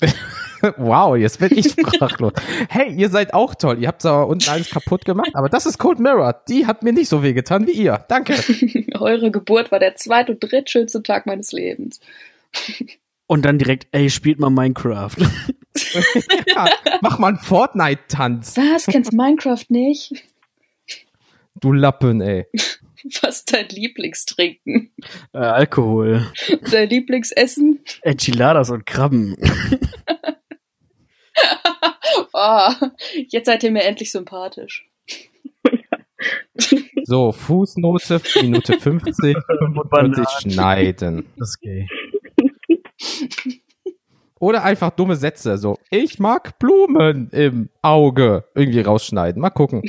Speaker 1: wow, jetzt bin ich sprachlos. hey, ihr seid auch toll. Ihr habt zwar unten alles kaputt gemacht, aber das ist Cold Mirror. Die hat mir nicht so weh getan wie ihr. Danke.
Speaker 4: Eure Geburt war der zweit- und drittschönste Tag meines Lebens.
Speaker 3: Und dann direkt, ey, spielt mal Minecraft.
Speaker 1: ja, mach mal einen Fortnite-Tanz.
Speaker 4: Was? Kennst Minecraft nicht?
Speaker 1: Du Lappen, ey.
Speaker 4: Was ist dein Lieblingstrinken?
Speaker 3: Äh, Alkohol.
Speaker 4: Dein Lieblingsessen?
Speaker 3: Enchiladas und Krabben.
Speaker 4: oh, jetzt seid ihr mir endlich sympathisch.
Speaker 1: So, Fußnote, Minute 50, 45 schneiden.
Speaker 3: Das gay.
Speaker 1: Oder einfach dumme Sätze, so, ich mag Blumen im Auge, irgendwie rausschneiden. Mal gucken.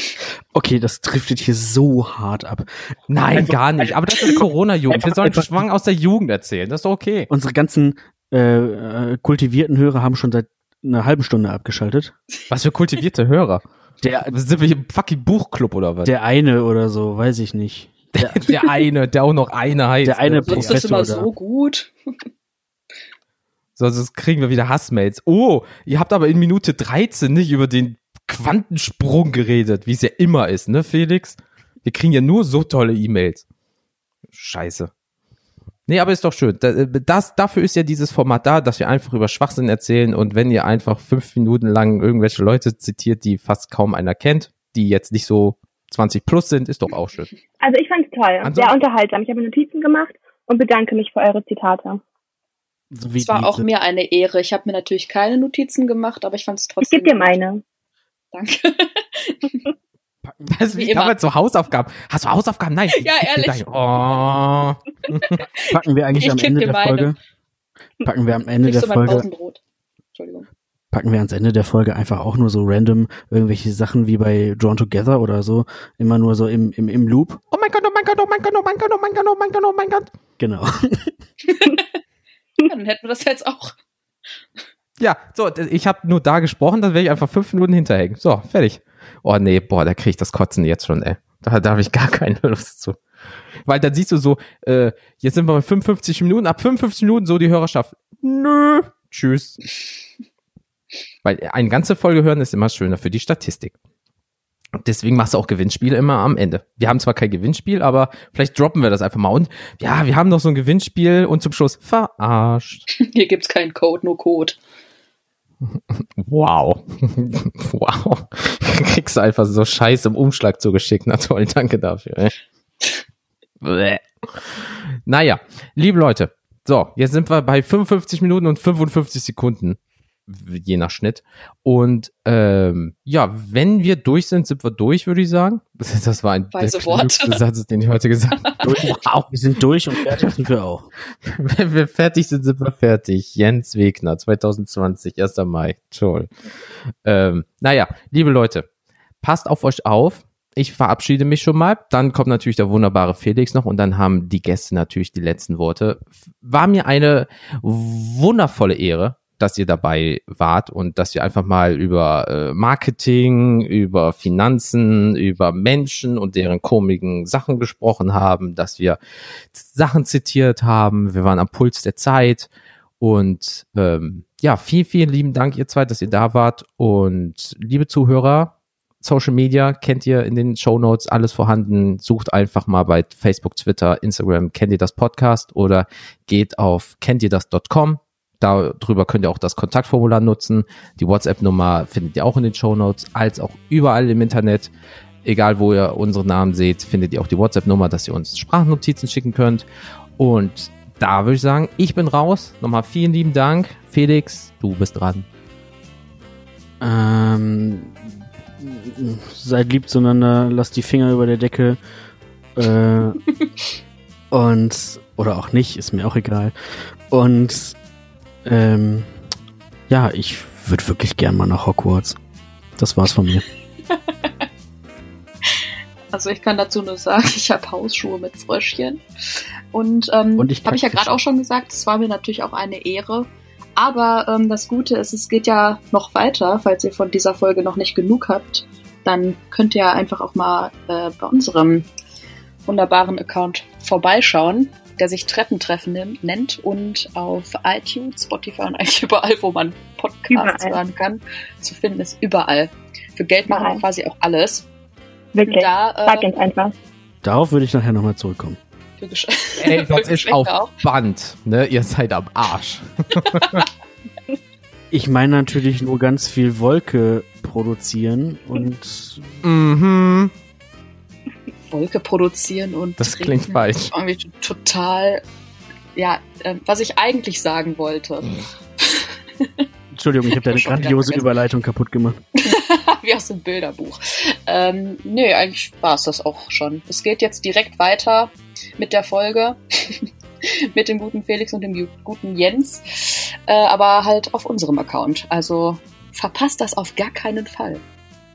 Speaker 3: Okay, das driftet hier so hart ab.
Speaker 1: Nein, einfach, gar nicht. Aber das ist Corona-Jugend. Wir sollen Schwang aus der Jugend erzählen. Das ist okay.
Speaker 3: Unsere ganzen äh, äh, kultivierten Hörer haben schon seit einer halben Stunde abgeschaltet.
Speaker 1: Was für kultivierte Hörer? Der, sind wir hier im fucking Buchclub oder was?
Speaker 3: Der eine oder so, weiß ich nicht.
Speaker 1: Der, der eine, der auch noch eine heißt.
Speaker 3: Der eine
Speaker 4: Professor. Ist das immer so gut?
Speaker 1: Sonst kriegen wir wieder Hassmails. Oh, ihr habt aber in Minute 13 nicht über den Quantensprung geredet, wie es ja immer ist, ne, Felix? Wir kriegen ja nur so tolle E-Mails. Scheiße. Nee, aber ist doch schön. Das, dafür ist ja dieses Format da, dass wir einfach über Schwachsinn erzählen und wenn ihr einfach fünf Minuten lang irgendwelche Leute zitiert, die fast kaum einer kennt, die jetzt nicht so 20 plus sind, ist doch auch schön.
Speaker 5: Also ich fand's toll, also, sehr unterhaltsam. Ich habe Notizen gemacht und bedanke mich für eure Zitate.
Speaker 4: So es war auch mir eine Ehre. Ich habe mir natürlich keine Notizen gemacht, aber ich fand es trotzdem.
Speaker 5: Ich gebe dir meine.
Speaker 4: Danke.
Speaker 1: Das ist wie, wie damals so Hausaufgaben. Hast du Hausaufgaben? Nein.
Speaker 4: Ja, ehrlich.
Speaker 3: Oh. Packen wir eigentlich ich am Ende der meine. Folge. Packen wir am Ende der Folge. Entschuldigung. Packen wir ans Ende der Folge einfach auch nur so random irgendwelche Sachen wie bei Drawn Together oder so. Immer nur so im, im, im Loop.
Speaker 1: Oh mein Gott, oh mein Gott, oh mein Gott, oh mein Gott, oh mein Gott, oh mein Gott, oh mein Gott.
Speaker 3: Genau.
Speaker 4: Ja, dann hätten wir das jetzt auch.
Speaker 1: Ja, so, ich habe nur da gesprochen, dann werde ich einfach fünf Minuten hinterhängen. So, fertig. Oh nee, boah, da kriege ich das Kotzen jetzt schon, ey. Da, da habe ich gar keine Lust zu. Weil dann siehst du so, äh, jetzt sind wir bei 55 Minuten, ab 55 Minuten so die Hörerschaft. Nö, tschüss. Weil eine ganze Folge hören ist immer schöner für die Statistik. Deswegen machst du auch Gewinnspiele immer am Ende. Wir haben zwar kein Gewinnspiel, aber vielleicht droppen wir das einfach mal. Und ja, wir haben noch so ein Gewinnspiel und zum Schluss verarscht.
Speaker 4: Hier gibt's keinen Code, nur Code.
Speaker 1: Wow. wow. Kriegst du einfach so Scheiße im Umschlag zugeschickt. Na toll, danke dafür. naja, liebe Leute. So, jetzt sind wir bei 55 Minuten und 55 Sekunden je nach Schnitt. Und ähm, ja, wenn wir durch sind, sind wir durch, würde ich sagen. Das war ein
Speaker 4: Weise Worte.
Speaker 1: Satz, den ich heute gesagt habe.
Speaker 3: wow, wir sind durch und fertig sind wir auch.
Speaker 1: wenn wir fertig sind, sind wir fertig. Jens Wegner, 2020, 1. Mai. Toll. Ähm, naja, liebe Leute, passt auf euch auf. Ich verabschiede mich schon mal. Dann kommt natürlich der wunderbare Felix noch und dann haben die Gäste natürlich die letzten Worte. War mir eine wundervolle Ehre, dass ihr dabei wart und dass wir einfach mal über äh, Marketing, über Finanzen, über Menschen und deren komischen Sachen gesprochen haben, dass wir Sachen zitiert haben. Wir waren am Puls der Zeit und ähm, ja, vielen, vielen lieben Dank, ihr zwei, dass ihr da wart und liebe Zuhörer, Social Media kennt ihr in den Show Notes alles vorhanden. Sucht einfach mal bei Facebook, Twitter, Instagram, kennt ihr das Podcast oder geht auf kennt ihr das.com Darüber könnt ihr auch das Kontaktformular nutzen. Die WhatsApp-Nummer findet ihr auch in den Show Notes, als auch überall im Internet. Egal, wo ihr unsere Namen seht, findet ihr auch die WhatsApp-Nummer, dass ihr uns Sprachnotizen schicken könnt. Und da würde ich sagen, ich bin raus. Nochmal vielen lieben Dank. Felix, du bist dran.
Speaker 3: Ähm, seid lieb zueinander, lasst die Finger über der Decke. Äh, und, oder auch nicht, ist mir auch egal. Und ähm, ja, ich würde wirklich gern mal nach Hogwarts. Das war's von mir.
Speaker 4: Also ich kann dazu nur sagen, ich habe Hausschuhe mit Fröschchen. Und, ähm, Und habe ich ja gerade auch schon gesagt, es war mir natürlich auch eine Ehre. Aber ähm, das Gute ist, es geht ja noch weiter. Falls ihr von dieser Folge noch nicht genug habt, dann könnt ihr einfach auch mal äh, bei unserem wunderbaren Account vorbeischauen der sich Treppentreffen nennt und auf iTunes, Spotify und eigentlich überall, wo man Podcasts überall. hören kann, zu finden ist überall. Für Geld machen wir quasi auch alles.
Speaker 5: Wirklich. Da, äh, Sag einfach.
Speaker 3: Darauf würde ich nachher nochmal zurückkommen.
Speaker 1: Ey, das ist auf auch. Band, ne? Ihr seid am Arsch.
Speaker 3: ich meine natürlich nur ganz viel Wolke produzieren und.
Speaker 1: Mhm.
Speaker 4: Wolke produzieren und.
Speaker 1: Das klingt falsch.
Speaker 4: Irgendwie total. Ja, äh, was ich eigentlich sagen wollte.
Speaker 3: Entschuldigung, ich habe deine grandiose Überleitung kaputt gemacht.
Speaker 4: Wie aus dem Bilderbuch. Ähm, nö, eigentlich war es das auch schon. Es geht jetzt direkt weiter mit der Folge. mit dem guten Felix und dem guten Jens. Äh, aber halt auf unserem Account. Also verpasst das auf gar keinen Fall.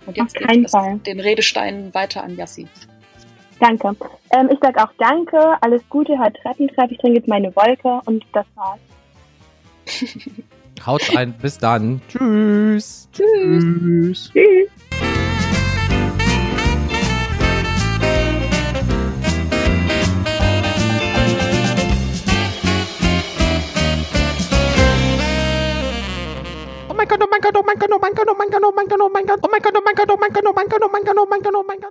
Speaker 4: Und jetzt
Speaker 5: auf keinen Fall.
Speaker 4: den Redestein weiter an Yassi.
Speaker 5: Danke. Ähm, ich sage auch Danke, alles Gute, halt Treppentreff. Ich trinke jetzt meine Wolke und das war's.
Speaker 1: Haut rein, bis dann. Tschüss.
Speaker 5: Tschüss. Tschüss.
Speaker 1: Oh mein Gott, oh mein Gott, oh mein Gott, oh mein Gott, oh mein Gott, oh mein Gott, oh mein Gott, oh mein Gott, oh mein Gott, oh mein Gott, oh mein Gott, oh mein Gott, oh mein Gott, oh mein Gott.